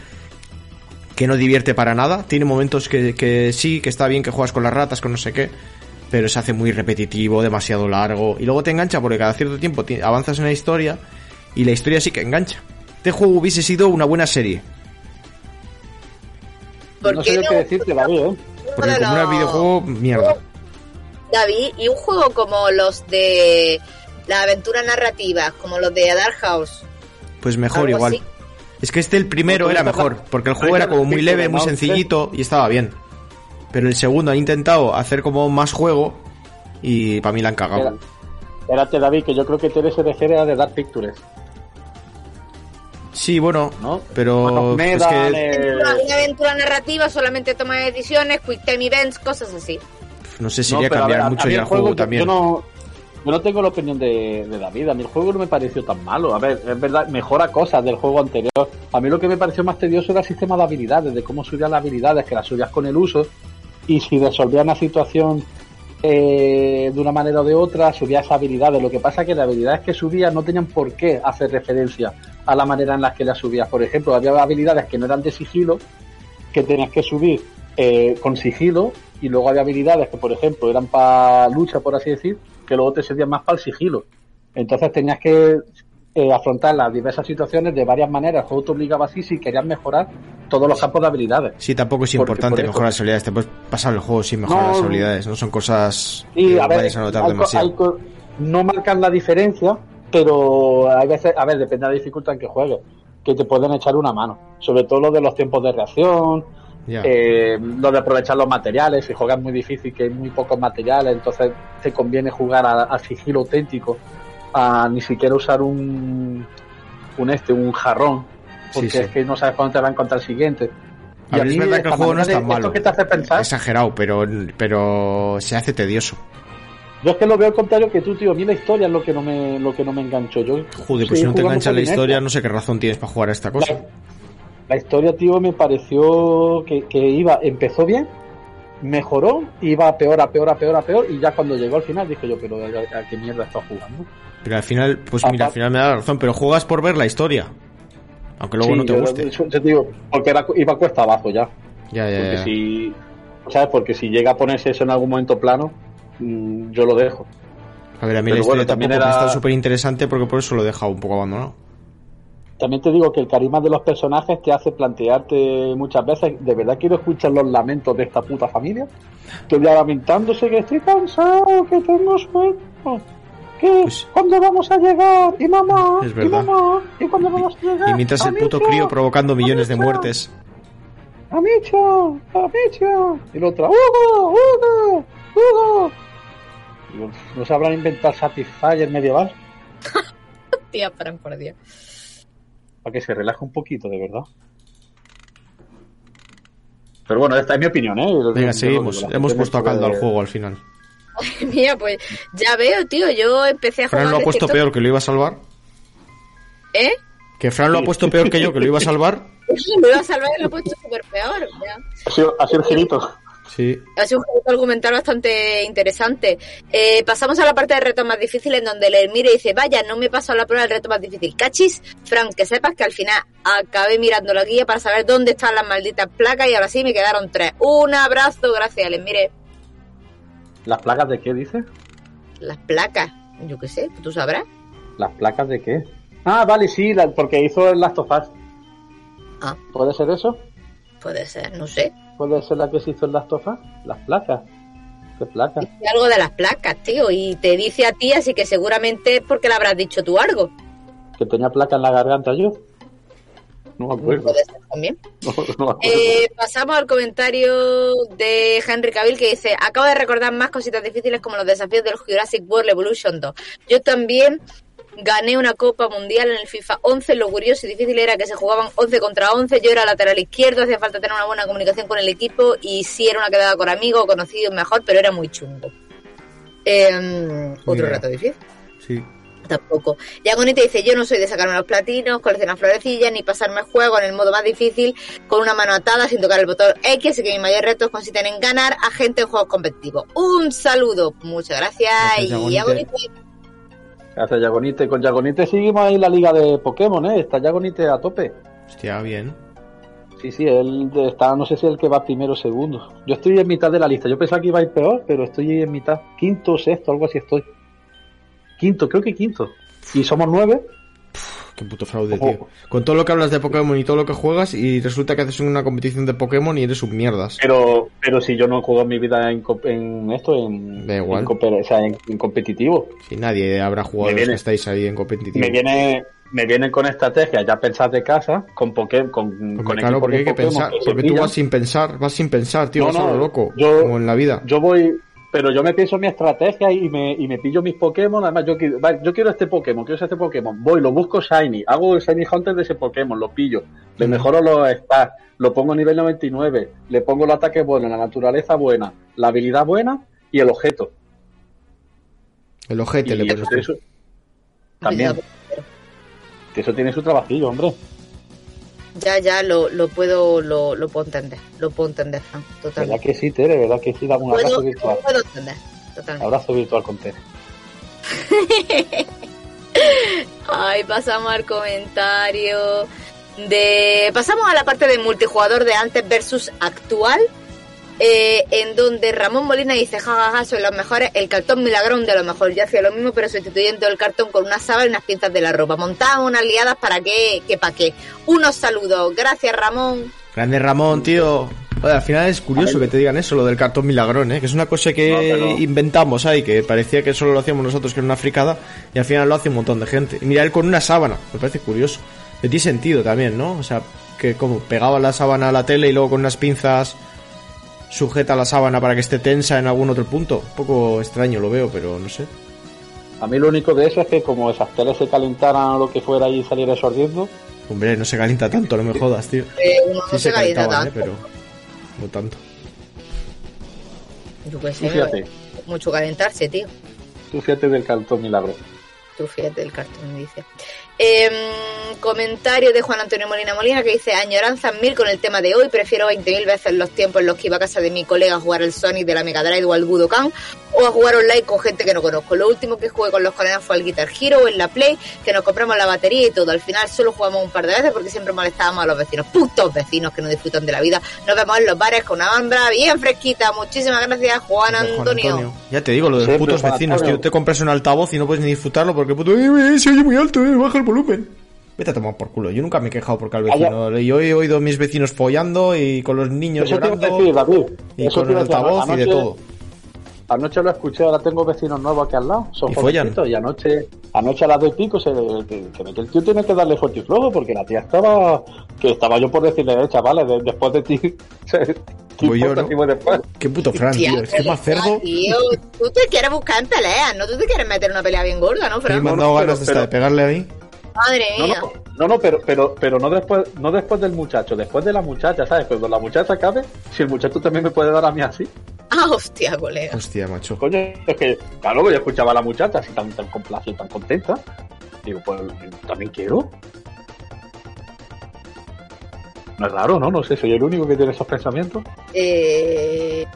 Speaker 1: que no divierte para nada. Tiene momentos que, que sí, que está bien que juegas con las ratas, con no sé qué, pero se hace muy repetitivo, demasiado largo. Y luego te engancha porque cada cierto tiempo ti- avanzas en la historia y la historia sí que engancha. Este juego hubiese sido una buena serie.
Speaker 2: ¿Por
Speaker 5: no sé
Speaker 2: no?
Speaker 5: qué decirte, David, ¿eh?
Speaker 1: Porque como
Speaker 2: los-
Speaker 1: videojuego, mierda.
Speaker 2: David, y un juego como los de la aventura narrativa, como los de Dark House.
Speaker 1: Pues mejor igual.
Speaker 2: así.
Speaker 1: Es que este el primero
Speaker 5: No,
Speaker 1: era mejor, porque el juego era como muy leve, muy
Speaker 5: ¿no?
Speaker 1: sencillito y estaba bien. Pero el segundo han intentado hacer como más juego y para mí la han cagado.
Speaker 5: Espérate, David, que yo creo que Tere se era de Dark Pictures,
Speaker 1: Sí, bueno,
Speaker 5: ¿no?
Speaker 1: pero
Speaker 5: Bueno,
Speaker 1: es que
Speaker 5: eh,
Speaker 2: Una, aventura narrativa, solamente toma decisiones, quick time events, cosas así.
Speaker 1: no sé si
Speaker 5: no,
Speaker 1: iría a cambiar
Speaker 5: ver,
Speaker 1: mucho
Speaker 5: a
Speaker 1: ya el juego,
Speaker 5: yo-
Speaker 1: también.
Speaker 5: Yo no, yo no tengo la opinión de, de David. A mí el juego no me pareció tan malo. A ver, es verdad, mejora cosas del juego anterior. A mí lo que me pareció más tedioso era el sistema de habilidades, de cómo subías las habilidades, que las subías con el uso. Y si resolvías una situación eh, de una manera o de otra, subías habilidades. Lo que pasa es que las habilidades que subías no tenían por qué hacer referencia a la manera en la que las subías. Por ejemplo, había habilidades que no eran de sigilo, que tenías que subir eh, con sigilo y luego había habilidades que, por ejemplo, eran para lucha, por así decir, que luego te servían más para el sigilo. Entonces tenías que eh, afrontar las diversas situaciones de varias maneras. El juego te obligaba así si querías mejorar todos los campos de habilidades.
Speaker 1: Sí, tampoco es importante mejorar las habilidades. Te puedes pasar el juego sin mejorar
Speaker 5: No,
Speaker 1: las habilidades. No son cosas
Speaker 5: Y
Speaker 1: que
Speaker 5: a ver,
Speaker 1: vayas a notar
Speaker 5: hay
Speaker 1: demasiado.
Speaker 5: hay no marcan la diferencia, pero hay veces, a ver, depende de la dificultad en que juegues, que te pueden echar una mano. Sobre todo lo de los tiempos de reacción,
Speaker 1: Ya.
Speaker 5: Eh, lo de aprovechar los materiales, si juegas muy difícil, que hay muy pocos materiales, entonces te conviene jugar a- al sigilo auténtico, a ni siquiera usar un, un este, un jarrón, porque
Speaker 1: Sí, sí.
Speaker 5: es que no sabes cuándo te va a encontrar el siguiente.
Speaker 1: A ver, es verdad que el juego no es tan
Speaker 5: de-
Speaker 1: malo.
Speaker 5: Que te hace pensar,
Speaker 1: Exagerado, pero, pero se hace tedioso.
Speaker 5: yo es que lo veo al contrario que tú, tío, a mí la historia es lo que no me, lo que no me enganchó. Yo
Speaker 1: Joder, pues si no te engancha la historia, no sé qué razón tienes para jugar a esta cosa.
Speaker 5: La, la historia, tío, me pareció que, que iba, empezó bien, mejoró, iba a peor, a peor, a peor, a peor, y ya cuando llegó al final dije yo, pero ¿a, a qué mierda estás jugando?
Speaker 1: Pero al final, pues
Speaker 5: Aparte-
Speaker 1: mira, al final me da la razón, pero juegas por ver la historia. Aunque luego
Speaker 5: Sí,
Speaker 1: no te guste.
Speaker 5: yo- yo te digo, porque era, iba cuesta abajo ya.
Speaker 1: Ya, ya,
Speaker 5: Porque
Speaker 1: ya.
Speaker 5: si, ¿sabes? Porque si llega a ponerse eso en algún momento plano, mm, yo lo dejo.
Speaker 1: A ver, a mí
Speaker 5: pero
Speaker 1: la historia
Speaker 5: bueno, también era-
Speaker 1: está súper interesante porque por eso lo he dejado un poco abandonado.
Speaker 5: También te digo que el carisma de los personajes te hace plantearte muchas veces, ¿de verdad quiero escuchar los lamentos de esta puta familia? Estoy ya lamentándose que estoy cansado, que tengo sueño, que
Speaker 1: Pues-
Speaker 5: cuándo vamos a llegar, y mamá,
Speaker 1: Es
Speaker 5: y
Speaker 1: verdad.
Speaker 5: mamá, y cuándo vamos a llegar.
Speaker 1: Y mientras el puto crío provocando millones de muertes.
Speaker 5: Amicho, Amicho. Y la otra, Hugo, Hugo, Hugo. Digo, ¿No se habrán inventado Satisfyer medieval?
Speaker 2: Tía, Fran, por Dios.
Speaker 5: Para que se relaje un poquito, de verdad. Pero bueno, esta es mi opinión, ¿eh?
Speaker 1: Venga, seguimos. Hemos puesto a caldo al juego al final.
Speaker 2: Mira, pues ya veo, tío. Yo empecé a jugar.
Speaker 1: Fran lo ha puesto peor que lo iba a salvar.
Speaker 2: ¿Eh?
Speaker 1: Que Fran lo ha puesto peor que yo, que lo iba a salvar.
Speaker 2: Lo iba a salvar y lo he puesto súper peor. ya.
Speaker 5: Ha sido, ha sido el girito.
Speaker 1: Sí.
Speaker 2: Ha sido un juego argumental bastante interesante. Eh, pasamos a la parte de retos más difíciles, en donde le mira y dice, vaya, no me he pasado la prueba del reto más difícil. Cachis, Frank, que sepas que al final acabé mirando la guía para saber dónde están las malditas placas y ahora sí me quedaron tres. Un abrazo, gracias, les mire.
Speaker 5: ¿Las placas de qué dice?
Speaker 2: Las placas, yo qué sé, tú sabrás.
Speaker 5: ¿Las placas de qué? Ah, vale, sí, la- porque hizo el Last of Us.
Speaker 2: Ah.
Speaker 5: ¿Puede ser eso?
Speaker 2: Puede ser, no sé.
Speaker 5: ¿Puede ser la que se hizo el Last of Us? Las placas. ¿Qué placas?
Speaker 2: Dice algo de las placas, tío, y te dice a ti, así que seguramente es porque le habrás dicho tú algo.
Speaker 5: ¿Que tenía placa en la garganta yo? No me acuerdo.
Speaker 2: Puede ser también.
Speaker 5: No, no me acuerdo.
Speaker 2: Eh, pasamos al comentario de Henry Cavill que dice, acabo de recordar más cositas difíciles como los desafíos del Jurassic World Evolution 2. Yo también gané una Copa Mundial en el FIFA 11, lo curioso y difícil era que se jugaban 11 contra 11, yo era lateral izquierdo, hacía falta tener una buena comunicación con el equipo y sí era una quedada con amigos o conocidos mejor, pero era muy chungo. Eh, otro
Speaker 1: Mira.
Speaker 2: reto difícil.
Speaker 1: Sí.
Speaker 2: Tampoco. Yagonite dice, yo no soy de sacarme los platinos, coleccionar florecillas, ni pasarme el juego en el modo más difícil con una mano atada sin tocar el botón X, así que mis mayores retos consisten en ganar a gente en juegos competitivos. Un saludo, muchas gracias.
Speaker 1: Gracias,
Speaker 2: y
Speaker 1: Yagonite.
Speaker 2: Yagonite,
Speaker 5: Gracias, Yagonite. Con Yagonite seguimos ahí en la liga de Pokémon, ¿eh? Está Yagonite a tope.
Speaker 1: Hostia, bien.
Speaker 5: Sí, sí, él está, no sé si es el que va primero o segundo. Yo estoy en mitad de la lista. Yo pensaba que iba a ir peor, pero estoy en mitad. Quinto, sexto, algo así estoy. Quinto, creo que quinto. Y somos nueve.
Speaker 1: Qué puto fraude,
Speaker 5: Ojo.
Speaker 1: tío. Con todo lo que hablas de Pokémon y todo lo que juegas y resulta que haces una competición de Pokémon y eres un mierdas.
Speaker 5: Pero, pero si yo no juego en mi vida en, esto, en,
Speaker 1: Da igual.
Speaker 5: en cooper- o sea, en- en competitivo.
Speaker 1: Si nadie habrá jugado
Speaker 5: Me
Speaker 1: los que
Speaker 5: viene-
Speaker 1: estáis ahí en competitivo.
Speaker 5: Me viene, me vienen con estrategias ya pensadas de casa, con Pokémon, con, con
Speaker 1: claro, porque hay que
Speaker 5: Pokémon
Speaker 1: pensar. Porque tú vas sin pensar, vas sin pensar, tío,
Speaker 5: No,
Speaker 1: vas a lo loco.
Speaker 5: yo-
Speaker 1: como en la vida.
Speaker 5: Yo voy, pero yo me pienso mi estrategia y me, y me pillo mis Pokémon. Además, yo, quiero- va, yo quiero este Pokémon, quiero este Pokémon. Voy, lo busco Shiny, hago el Shiny Hunter de ese Pokémon, lo pillo, le mejoro los stats, lo pongo a nivel 99, le pongo el ataque bueno, la naturaleza buena, la habilidad buena y el objeto.
Speaker 1: El ojete
Speaker 5: Y
Speaker 1: le
Speaker 5: eso
Speaker 1: pones
Speaker 5: también, que eso tiene su trabajillo, hombre.
Speaker 2: Ya, ya, lo, lo puedo, lo, lo puedo entender, lo puedo entender, Fran,
Speaker 5: ¿Verdad
Speaker 2: totalmente.
Speaker 5: que sí, Tere? ¿Verdad que sí? Dame un abrazo virtual.
Speaker 2: puedo entender, totalmente.
Speaker 5: Abrazo virtual con Tere.
Speaker 2: Ay, pasamos al comentario de... Pasamos a la parte de multijugador de antes versus actual, eh, en donde Ramón Molina dice, jajaja, soy los mejores, el cartón milagrón de lo mejor. Yo hacía lo mismo, pero sustituyendo el cartón con una sábana y unas pinzas de la ropa. Montaban unas liadas para qué, que para qué. Unos saludos. Gracias, Ramón.
Speaker 1: Grande Ramón, tío. Oye, al final es curioso que te digan eso, lo del cartón milagrón, ¿eh? que es una cosa que
Speaker 5: No, pero-
Speaker 1: inventamos ahí, que parecía que solo lo hacíamos nosotros, que era una fricada, y al final lo hace un montón de gente. Y mira, él con una sábana, me parece curioso. Que tiene sentido también, ¿no? O sea, que como pegaba la sábana a la tele y luego con unas pinzas sujeta la sábana para que esté tensa en algún otro punto. Un poco extraño lo veo, pero no sé.
Speaker 5: A mí lo único de eso es que como esas teles se calentaran o lo que fuera y saliera eso ardiendo,
Speaker 1: Hombre, no se calienta tanto, no me jodas, tío.
Speaker 2: Eh, uno
Speaker 1: Sí
Speaker 2: no
Speaker 1: se
Speaker 2: se calienta
Speaker 1: ¿eh? Pero no tanto.
Speaker 2: Yo qué
Speaker 5: tú
Speaker 2: sé,
Speaker 5: fíjate,
Speaker 2: mucho calentarse, tío.
Speaker 5: tú fíjate del cartón milagro.
Speaker 2: Tú fíjate el cartón, dice. Em, comentario de Juan Antonio Molina Molina que dice añoranzas mil con el tema de hoy. Prefiero 20.000 veces los tiempos en los que iba a casa de mi colega a jugar al Sonic de la Mega Drive o al Budokan o a jugar online con gente que no conozco. Lo último que jugué con los colegas fue al Guitar Hero o en la Play, que nos compramos la batería y todo. Al final solo jugamos un par de veces porque siempre molestábamos a los vecinos. Putos vecinos que no disfrutan de la vida. Nos vemos en los bares con una banda bien fresquita. Muchísimas gracias, Juan
Speaker 1: Juan
Speaker 2: Antonio.
Speaker 1: Ya te digo, lo de los putos vecinos,
Speaker 5: Antonio.
Speaker 1: tío. Te compras un altavoz y no puedes ni disfrutarlo porque puto, eh, eh, se oye muy alto, eh, baja el volumen. Vete a tomar por culo. Yo nunca me he quejado porque al vecino. Yo he oído a mis vecinos follando y con los niños
Speaker 5: Eso a
Speaker 1: llorando.
Speaker 5: decir, David.
Speaker 1: y
Speaker 5: Eso
Speaker 1: con el
Speaker 5: a
Speaker 1: altavoz y de
Speaker 5: Anoche-
Speaker 1: todo.
Speaker 5: Anoche lo escuché, ahora tengo vecinos nuevos aquí al lado. Son
Speaker 1: ¿Y follan?
Speaker 5: Y anoche, anoche a las dos y pico se, que, que- el tío tiene que darle fuerte y flojo porque la tía estaba, que estaba yo por decirle, eh, chavales, de- después de ti, ¿qué
Speaker 1: puto Fran, tío. Es que más cerdo.
Speaker 2: Tío, tú te quieres buscar en peleas, no tú te quieres meter una pelea bien gorda, ¿no,
Speaker 1: Me
Speaker 2: Fran?
Speaker 1: han dado ganas
Speaker 5: pero-
Speaker 1: de, hasta
Speaker 5: pero-
Speaker 1: de pegarle ahí.
Speaker 2: Madre
Speaker 5: No,
Speaker 2: mía.
Speaker 5: no, no, no, pero, pero, pero no después, no después del muchacho, después de la muchacha, ¿sabes? Cuando la muchacha acabe, si el muchacho también me puede dar a mí así.
Speaker 2: Ah, hostia, colega.
Speaker 1: Hostia, macho.
Speaker 5: Coño, es que, claro, yo escuchaba a la muchacha así tan, tan complacida, tan contenta. Digo, pues también quiero. No es raro, ¿no? No sé, soy el único que tiene esos pensamientos.
Speaker 2: Eh...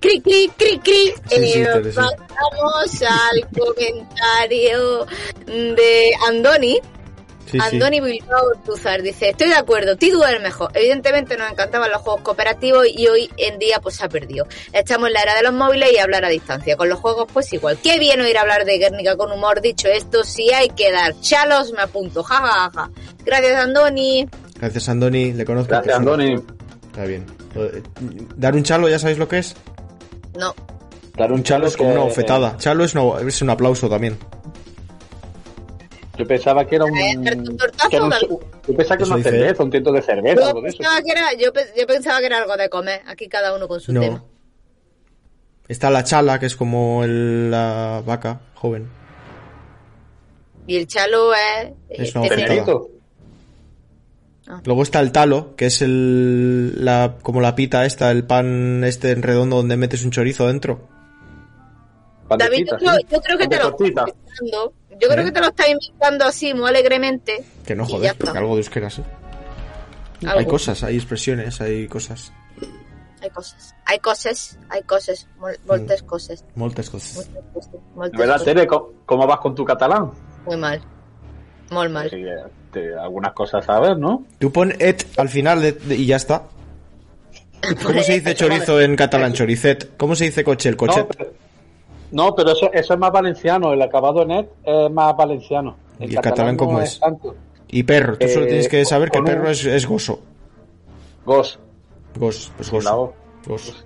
Speaker 2: Cri, cri, cri, cri.
Speaker 1: Sí, sí,
Speaker 2: Eh, pasamos al comentario de Andoni.
Speaker 1: Sí, sí.
Speaker 2: Andoni Bilbao Tuzar dice, estoy de acuerdo, Tidu es el mejor. Evidentemente nos encantaban los juegos cooperativos y hoy en día pues se ha perdido. Estamos en la era de los móviles y hablar a distancia. Con los juegos pues igual. Qué bien oír hablar de Guernica con humor. Dicho esto, si hay que dar chalos, me apunto. Ja, ja, ja. Gracias Andoni.
Speaker 1: Gracias, Andoni. Le conozco.
Speaker 5: Gracias. Andoni.
Speaker 1: Está bien. Eh, Dar un chalo, ¿ya sabéis lo que es?
Speaker 2: No,
Speaker 5: Dar
Speaker 1: Un chalo es como
Speaker 5: que-
Speaker 1: una bofetada. Chalo es, una- es un aplauso también.
Speaker 5: Yo pensaba que era un. Que era un- yo pensaba que era una
Speaker 1: dice
Speaker 5: cerveza, un tiento de cerveza,
Speaker 2: yo
Speaker 5: algo de eso.
Speaker 2: pensaba, que era, yo, pe- yo pensaba que era algo de comer. Aquí cada uno con su tema.
Speaker 1: Está la chala, que es como el- la vaca joven.
Speaker 2: Y el chalo es...
Speaker 1: Es
Speaker 2: eh,
Speaker 1: una
Speaker 2: tener-
Speaker 1: bofetada.
Speaker 5: Cerito.
Speaker 1: Luego está el talo, que es el la como la pita esta, el pan este en redondo donde metes un chorizo dentro.
Speaker 2: David, yo creo,
Speaker 5: sí.
Speaker 2: yo creo que te lo inventando. Yo creo
Speaker 1: ¿Eh?
Speaker 2: que te lo estás inventando así, muy alegremente.
Speaker 1: Que no joder, porque algo de euskera sí.
Speaker 2: Algo.
Speaker 1: Hay cosas, hay expresiones, hay cosas.
Speaker 2: Hay cosas. Hay cosas, hay cosas. mol- Moltes cosas.
Speaker 1: Moltes cosas.
Speaker 2: Moltes cosas.
Speaker 5: verdad. Tere, ¿cómo, cómo vas con tu catalán?
Speaker 2: Muy mal. Muy mal.
Speaker 5: Sí, te- algunas cosas sabes, ¿no?
Speaker 1: Tú pon et al final de- de- y ya está. ¿Cómo se dice chorizo en catalán? Choricet. ¿Cómo se dice coche? El
Speaker 5: No,
Speaker 1: cochet.
Speaker 5: pero, no, pero eso, eso es más valenciano. El acabado en et es más valenciano.
Speaker 1: ¿Y el catalán
Speaker 5: no
Speaker 1: cómo es?
Speaker 5: tanto.
Speaker 1: Y perro. Tú solo
Speaker 5: Eh,
Speaker 1: tienes que saber que
Speaker 5: un-
Speaker 1: perro es, es gozo.
Speaker 5: Gos.
Speaker 1: Gos, pues gozo. Gos.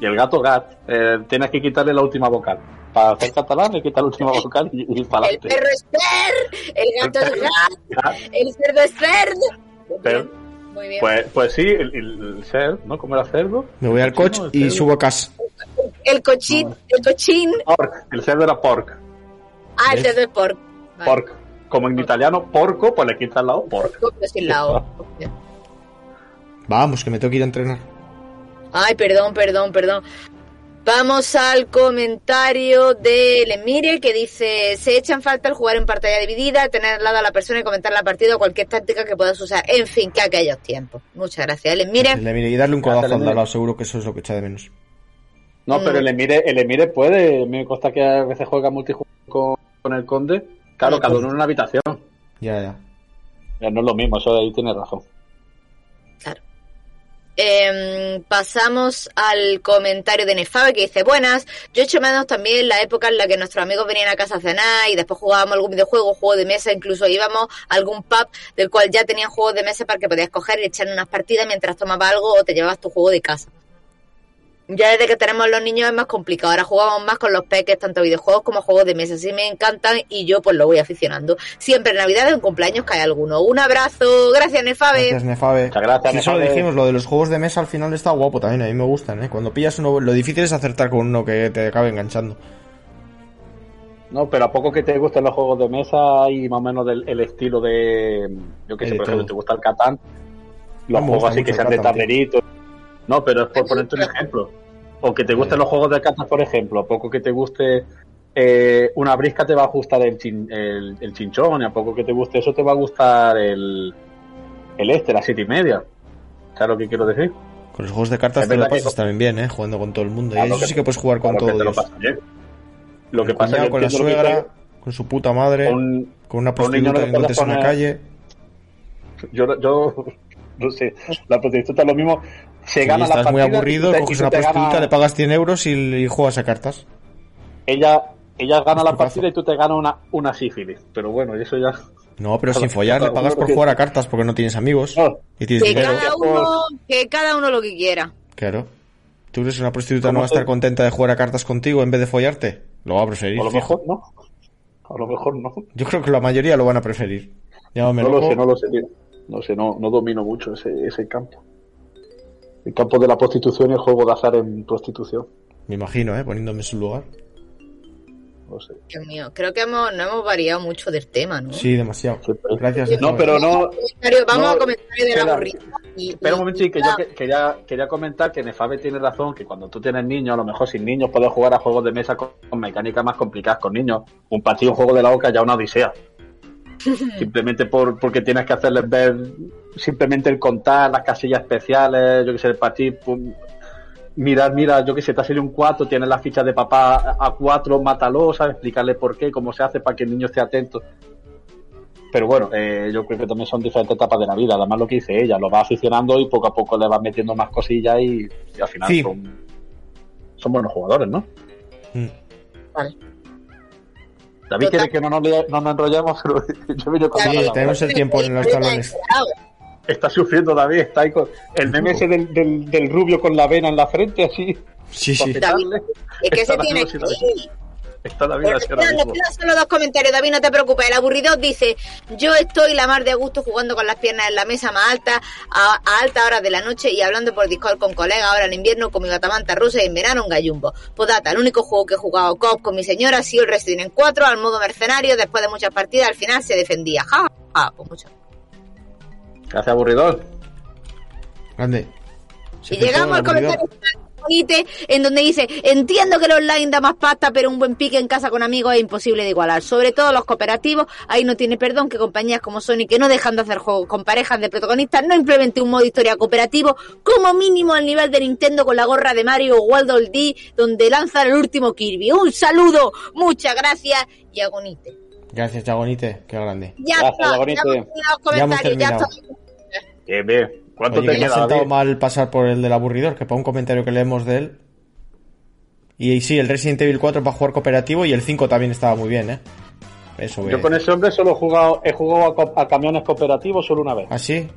Speaker 5: Y el gato gat. Eh, tienes que quitarle la última vocal. Para hacer catalán, le quitas la última vocal y, y para
Speaker 2: El perro es per, el gato es gat, el cerdo es cerdo. Muy
Speaker 5: Per.
Speaker 2: bien, Muy bien.
Speaker 5: Pues, pues sí, el, el, el ser, ¿no? ¿Cómo era cerdo?
Speaker 1: Me voy al coche y subo a casa.
Speaker 2: El cochín, el cochín.
Speaker 5: Pork. El cerdo era pork.
Speaker 2: Ah, el cerdo es pork. Vale.
Speaker 5: Pork. Como en italiano, porco, pues le quitas la O, pork.
Speaker 2: Porco, pero sin la O.
Speaker 1: Vamos, que me tengo que ir a entrenar.
Speaker 2: Ay, perdón, perdón, perdón. Vamos al comentario de Lemire que dice, se echa en falta el jugar en pantalla dividida, tener al lado a la persona y comentar la partida o cualquier táctica que puedas usar. En fin, que aquellos tiempos. Muchas gracias, Lemire.
Speaker 1: Le mire, y darle un codazo al lado, seguro que eso es lo que echa de menos.
Speaker 5: No,
Speaker 2: Mm.
Speaker 5: pero el Emire, el Emire puede. Me consta que a veces juega multijugador con, con el Conde. Claro, cada uno en una habitación.
Speaker 1: Ya, ya.
Speaker 5: Ya no es lo mismo, eso de ahí tiene razón.
Speaker 2: Claro. Em, pasamos al comentario de Nefabe que dice, buenas, yo echo menos también la época en la que nuestros amigos venían a casa a cenar y después jugábamos algún videojuego, juego de mesa, incluso íbamos a algún pub del cual ya tenían juegos de mesa para que podías coger y echar unas partidas mientras tomabas algo o te llevabas tu juego de casa. Ya desde que tenemos los niños es más complicado. Ahora jugamos más con los peques, tanto videojuegos como juegos de mesa. Sí me encantan y yo pues lo voy aficionando. Siempre en Navidad en cumpleaños cae alguno. Un abrazo. Gracias, Nefabe.
Speaker 1: Gracias, Nefabe.
Speaker 5: Muchas gracias,
Speaker 1: Sí, eso lo
Speaker 5: Nefabe.
Speaker 1: dijimos, lo de los juegos de mesa al final está guapo también, a mí me gustan, ¿eh? Cuando pillas uno, lo difícil es acertar con uno que te acabe enganchando.
Speaker 5: No, pero a poco que te gusten los juegos de mesa y más o menos del el estilo de. Yo que sé, por ejemplo, te gusta el Catán, los juegos así que sean de
Speaker 1: tío.
Speaker 5: No, pero es por ponerte un ejemplo. O que te gusten los juegos de cartas, por ejemplo. A poco que te guste eh, una brisca, te va a gustar el, chin- el, el chinchón. Y a poco que te guste eso, te va a gustar el, el este, la siete y media. ¿Sabes lo que quiero decir?
Speaker 1: Con los juegos de cartas
Speaker 5: Es
Speaker 1: te lo
Speaker 5: que-
Speaker 1: pasas también bien, ¿eh? Jugando con todo el mundo. Y eso
Speaker 5: que-
Speaker 1: sí que puedes jugar con
Speaker 5: Claro
Speaker 1: todo
Speaker 5: lo bien. Lo que
Speaker 1: El
Speaker 5: pasa es
Speaker 1: cuñado
Speaker 5: que
Speaker 1: con la
Speaker 5: que
Speaker 1: suegra, con su puta madre,
Speaker 5: con-
Speaker 1: con una
Speaker 5: con
Speaker 1: prostituta
Speaker 5: no
Speaker 1: que encuentres en la
Speaker 5: poner-
Speaker 1: calle.
Speaker 5: Yo, yo no sé, la prostituta es lo mismo. Se
Speaker 1: Si
Speaker 5: gana la
Speaker 1: estás muy
Speaker 5: partida
Speaker 1: aburrido,
Speaker 5: te-
Speaker 1: coges una
Speaker 5: te gana-
Speaker 1: prostituta, le pagas 100 euros y, y juegas a cartas.
Speaker 5: Ella, ella gana la partida y tú te ganas una, una sífilis. Pero bueno, y eso ya.
Speaker 1: No, pero sin follar, le pagas por jugar a cartas porque no tienes amigos.
Speaker 5: No.
Speaker 1: Y tienes
Speaker 2: Que
Speaker 1: dinero.
Speaker 2: cada uno, que cada uno lo que quiera.
Speaker 1: Claro. ¿Tú que una prostituta
Speaker 5: ¿Cómo
Speaker 1: no va a estar
Speaker 5: te-
Speaker 1: contenta de jugar a cartas contigo en vez de follarte? Lo va a preferir.
Speaker 5: A lo mejor no. A lo mejor no.
Speaker 1: Yo creo que la mayoría lo van a preferir. Llámame
Speaker 5: No lo
Speaker 1: loco.
Speaker 5: sé, no lo sé, tío. No sé, no, no domino mucho ese, ese campo. El campo de la prostitución y el juego de azar en prostitución.
Speaker 1: Me imagino, ¿eh? Poniéndome en su lugar.
Speaker 5: No sé.
Speaker 2: Dios mío, creo que hemos, no hemos variado mucho del tema, ¿no?
Speaker 1: Sí, demasiado.
Speaker 5: Sí,
Speaker 1: Gracias.
Speaker 5: No, pero no.
Speaker 2: Comentario- vamos
Speaker 5: No,
Speaker 2: a comentarios de la. Y-
Speaker 5: Espera un
Speaker 2: y-
Speaker 5: momento, que yo que- quería, quería comentar que Nefabe tiene razón, que cuando tú tienes niños, a lo mejor sin niños puedes jugar a juegos de mesa con, con mecánicas más complicadas con niños. Un partido, un juego de la OCA ya una odisea. simplemente por, porque tienes que hacerles ver simplemente el contar, las casillas especiales, yo que sé, el partido, pum, mirar, mira, yo que sé, te ha salido un 4, tienes las fichas de papá a 4, mátalo, ¿sabes? Explicarle por qué, cómo se hace para que el niño esté atento. Pero bueno, eh, yo creo que también son diferentes etapas de la vida. Además, lo que dice ella, lo va aficionando y poco a poco le vas metiendo más cosillas y, y al final
Speaker 1: Sí.
Speaker 5: son, son buenos jugadores, ¿no?
Speaker 1: Mm.
Speaker 2: Vale.
Speaker 5: David quiere que no nos, no nos enrollemos, pero yo vine con
Speaker 2: Ya,
Speaker 1: Sí,
Speaker 5: ganas.
Speaker 1: tenemos el tiempo en los talones.
Speaker 5: Está sufriendo David, está ahí con el meme ese del, del, del rubio con la vena en la frente, así.
Speaker 1: Sí, sí.
Speaker 5: petarle.
Speaker 2: Es que se tiene
Speaker 5: David
Speaker 2: que ir.
Speaker 5: Está David
Speaker 2: Pero
Speaker 5: así ahora mismo.
Speaker 2: solo dos comentarios, David, no te preocupes. El aburridor dice, yo estoy la mar de gusto jugando con las piernas en la mesa más alta, a, a altas horas de la noche y hablando por Discord con colegas ahora en invierno con mi gatamanta rusa y en verano un gallumbo. Podata, el único juego que he jugado COP con mi señora ha sido el Resident Evil 4 al modo mercenario, después de muchas partidas al final se defendía. Ja, ja, ja, pues mucho.
Speaker 5: Gracias, aburridor.
Speaker 1: Grande. Se
Speaker 2: Y llegamos al comentario en donde dice, entiendo que el online da más pasta, pero un buen pique en casa con amigos es imposible de igualar. Sobre todo los cooperativos, ahí no tiene perdón que compañías como Sony, que no dejan de hacer juegos con parejas de protagonistas, no implemente un modo historia cooperativo, como mínimo al nivel de Nintendo con la gorra de Mario o Waddle Dee, donde lanzan el último Kirby. Un saludo, muchas gracias y agonite.
Speaker 1: Gracias, Chagonite. Qué grande.
Speaker 2: Ya
Speaker 5: Gracias,
Speaker 2: está, ya hemos terminado
Speaker 1: Ya hemos
Speaker 2: ya está.
Speaker 5: Bien, bien. ¿Cuánto
Speaker 1: Oye,
Speaker 5: te
Speaker 1: que me ha
Speaker 5: queda,
Speaker 1: sentado
Speaker 5: David?
Speaker 1: mal pasar por el del aburridor, que para un comentario que leemos de él. Y sí, el Resident Evil 4 para jugar cooperativo y el 5 también estaba muy bien, ¿eh? Eso,
Speaker 5: Yo con ese hombre solo he jugado, he jugado a, a camiones cooperativos solo una vez.
Speaker 1: ¿Ah, sí?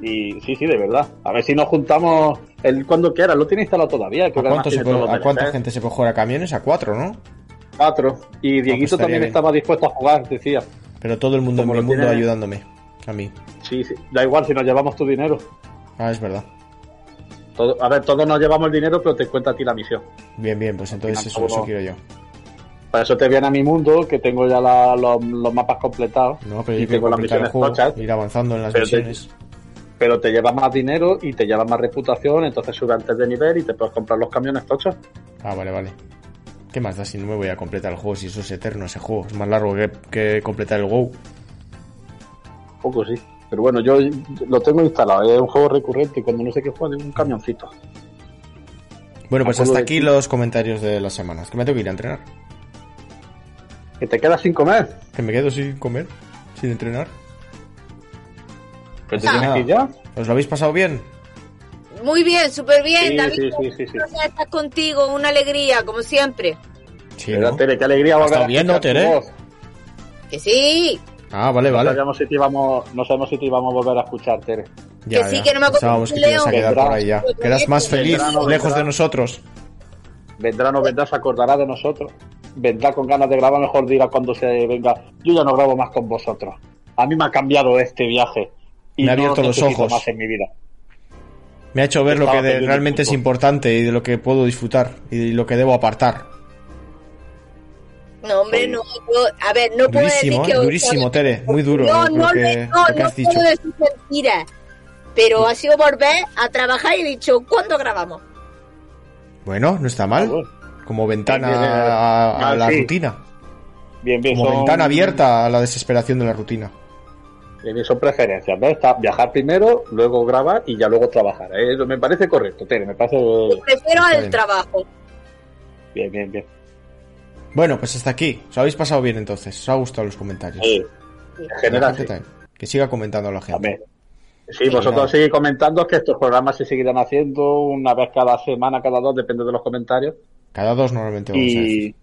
Speaker 5: Y sí, sí, de verdad. A ver si nos juntamos el cuando quiera. Lo tiene instalado todavía.
Speaker 1: ¿A, cuánto se puede- ¿A cuánta
Speaker 5: DLCs.
Speaker 1: gente se puede jugar a camiones? A cuatro, ¿no?
Speaker 5: Cuatro. Y Dieguito
Speaker 1: pues estaría
Speaker 5: también
Speaker 1: bien.
Speaker 5: estaba dispuesto a jugar, decía.
Speaker 1: Pero todo el mundo
Speaker 5: Como
Speaker 1: en mi mundo
Speaker 5: tiene-
Speaker 1: ayudándome. A mí.
Speaker 5: Sí, sí. Da igual si nos llevamos tu dinero.
Speaker 1: Ah, es verdad.
Speaker 5: Todo- a ver, todos nos llevamos el dinero, pero te cuenta a ti la misión.
Speaker 1: Bien, bien, pues entonces eso, eso quiero yo.
Speaker 5: Para eso te viene a mi mundo, que tengo ya la- los, los mapas completados.
Speaker 1: No, pero yo
Speaker 5: tengo las misiones
Speaker 1: juego,
Speaker 5: tochas,
Speaker 1: ir avanzando en las
Speaker 5: Pero te-
Speaker 1: misiones.
Speaker 5: pero te lleva más dinero y te lleva más reputación, entonces sube antes de nivel y te puedes comprar los camiones tochos.
Speaker 1: Ah, vale, vale. ¿Qué más da si no me voy a completar el juego? Si eso es eterno ese juego. Es más largo que, que completar el WoW.
Speaker 5: Poco sí. Pero bueno, yo lo tengo instalado, es un juego recurrente y cuando no sé qué juego, un camioncito.
Speaker 1: Bueno, pues hasta aquí los comentarios de las semanas. Que me tengo que ir a entrenar.
Speaker 5: Que te quedas sin comer.
Speaker 1: Que me quedo sin comer, sin entrenar.
Speaker 5: Que te
Speaker 2: Ah.
Speaker 5: tienes que ir ya.
Speaker 1: ¿Os lo habéis pasado bien?
Speaker 2: Muy bien, súper bien,
Speaker 5: Sí,
Speaker 2: David.
Speaker 5: sí, sí, sí, sí.
Speaker 2: Gracias, estar contigo, una alegría, como siempre.
Speaker 1: Sí,
Speaker 5: ¿Verdad,
Speaker 1: ¿no?
Speaker 5: Tere? Qué alegría volver
Speaker 1: estado
Speaker 5: a
Speaker 1: bien, ¿no, Tere?
Speaker 2: Que sí.
Speaker 1: Ah, vale,
Speaker 5: No
Speaker 1: vale.
Speaker 5: sabíamos si te íbamos, no sabemos si te íbamos a volver a escuchar, Tere.
Speaker 1: Ya,
Speaker 2: que sí,
Speaker 1: ya.
Speaker 2: que no me acuerdo
Speaker 1: que te ibas a quedar por ahí ya. Que eras más feliz, lejos de nosotros.
Speaker 5: Vendrá, no vendrá, se acordará de nosotros. Vendrá con ganas de grabar, mejor diga cuando se venga. Yo ya no grabo más con vosotros. A mí me ha cambiado este viaje. Y
Speaker 1: Me ha
Speaker 5: no
Speaker 1: abierto los
Speaker 5: necesito
Speaker 1: ojos.
Speaker 5: más en mi vida.
Speaker 1: Me ha hecho ver lo que de- realmente es importante y de lo que puedo disfrutar y lo que debo apartar.
Speaker 2: No, hombre, no. yo- a ver, no puedo decir
Speaker 1: Durísimo,
Speaker 2: que...
Speaker 1: ¿eh? durísimo, Tere, muy duro
Speaker 2: No,
Speaker 1: lo,
Speaker 2: no,
Speaker 1: que,
Speaker 2: no, no
Speaker 1: has dicho.
Speaker 2: puedo decir mentiras. Pero ha sido volver a trabajar y he dicho, ¿cuándo grabamos?
Speaker 1: Bueno, no está mal.
Speaker 5: Ah.
Speaker 1: Como ventana
Speaker 5: Bien, bien, bien.
Speaker 1: a, a
Speaker 5: Ah,
Speaker 1: la
Speaker 5: sí.
Speaker 1: rutina.
Speaker 5: Bien, bien,
Speaker 1: Como
Speaker 5: son,
Speaker 1: ventana abierta a la desesperación de la rutina.
Speaker 5: Bien, son preferencias. ¿ves? Está viajar primero, luego grabar y ya luego trabajar. ¿eh? Eso me parece correcto, Tere, me parece
Speaker 2: Prefiero al
Speaker 1: bien.
Speaker 2: trabajo.
Speaker 5: bien, bien, bien.
Speaker 1: Bueno, pues hasta aquí. ¿Os habéis pasado bien entonces? ¿Os ha gustado los comentarios?
Speaker 5: Sí, en general, sí.
Speaker 1: Que siga comentando la gente.
Speaker 5: También. Sí, vosotros seguís comentando que estos programas se seguirán haciendo una vez cada semana, cada dos, depende de los comentarios.
Speaker 1: Cada dos normalmente vamos a decir.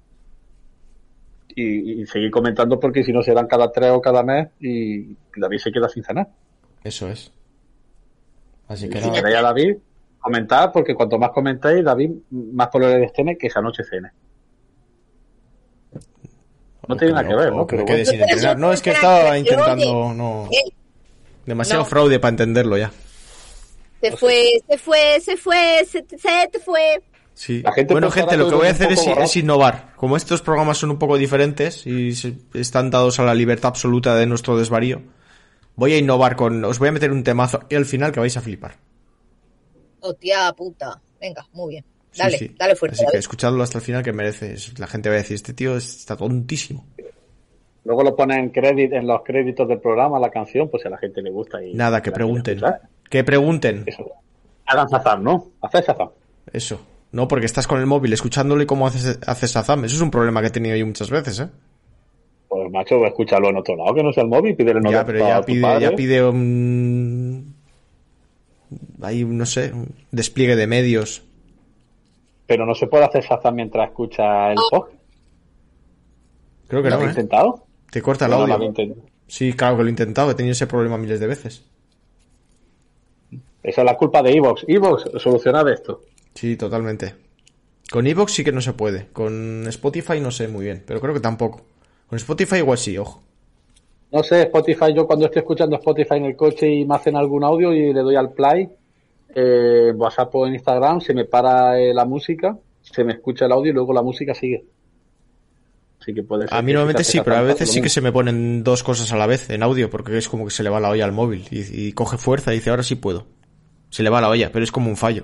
Speaker 5: Y, seguir comentando porque si no serán cada tres o cada mes y David se queda sin cenar.
Speaker 1: Eso es. Así que
Speaker 5: Si
Speaker 1: nada.
Speaker 5: queréis a David, comentar porque cuanto más comentéis, David más probabilidades tiene que esa noche cene. No tiene nada que ver, ¿no?
Speaker 1: Que
Speaker 5: Pero
Speaker 1: quede
Speaker 5: bueno.
Speaker 1: sin entrenar. No, es que estaba intentando. No.
Speaker 2: Eh,
Speaker 1: Demasiado
Speaker 2: no.
Speaker 1: fraude para entenderlo ya.
Speaker 2: Se fue, se fue, se fue, se, se te fue.
Speaker 1: Sí.
Speaker 5: La gente
Speaker 1: bueno, gente, lo
Speaker 5: que
Speaker 1: voy a hacer es, innovar. Como estos programas son un poco diferentes y están dados a la libertad absoluta de nuestro desvarío, voy a innovar con. Os voy a meter un temazo y al final que vais a flipar.
Speaker 2: Hostia puta. Venga, muy bien. Dale,
Speaker 1: sí.
Speaker 2: dale fuerte.
Speaker 1: Así que escuchadlo hasta el final que merece. La gente va a decir: Este tío está tontísimo.
Speaker 5: Luego lo ponen en, crédit, en los créditos del programa, la canción, pues si a la gente le gusta. y
Speaker 1: Nada, que pregunten. Que pregunten.
Speaker 5: Eso. Hagan Shazam, ¿no? Haced Shazam.
Speaker 1: Eso. No, porque estás con el móvil escuchándolo y cómo haces, haces Azam. Eso es un problema que he tenido yo muchas veces, ¿eh?
Speaker 5: Pues macho, escúchalo en otro lado, que no sea el móvil, pídele no
Speaker 1: ya, pero ya
Speaker 5: a
Speaker 1: pide, ya pide un... Hay, no sé, un despliegue de medios.
Speaker 5: Pero no se puede hacer Shazam mientras escucha el podcast.
Speaker 1: Creo que
Speaker 5: ¿Lo
Speaker 1: no,
Speaker 5: has
Speaker 1: ¿eh?
Speaker 5: intentado?
Speaker 1: Te corta el
Speaker 5: No, no lo
Speaker 1: audio. Sí, claro que lo he intentado. He tenido ese problema miles de veces.
Speaker 5: Esa es la culpa de Evox. Evox, solucionad esto.
Speaker 1: Sí, totalmente. Con Evox sí que no se puede. Con Spotify no sé muy bien, pero creo que tampoco. Con Spotify igual sí, ojo.
Speaker 5: No sé, Spotify, yo cuando estoy escuchando Spotify en el coche y me hacen algún audio y le doy al play, eh, WhatsApp o en Instagram, se me para eh, la música, se me escucha el audio y luego la música sigue. Así que puede ser.
Speaker 1: A mí normalmente sí, pero a veces sí que se me ponen dos cosas a la vez en audio, porque es como que se le va la olla al móvil y, y coge fuerza y dice, ahora sí puedo. Se le va la olla, pero es como un fallo.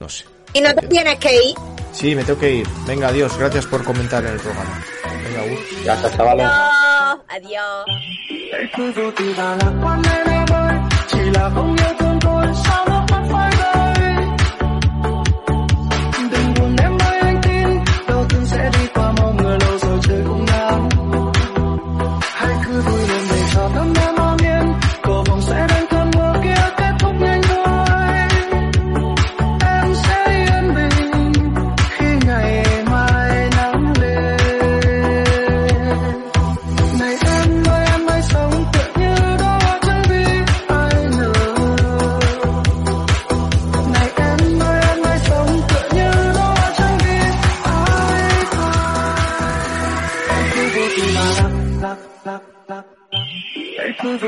Speaker 1: No sé.
Speaker 2: Y no te tienes que ir.
Speaker 1: Sí, me tengo que ir. Venga, adiós. Gracias por comentar en el programa. Venga, Gur.
Speaker 5: Gracias, chavales.
Speaker 2: No, adiós.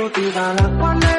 Speaker 6: yêu thì và lạc quan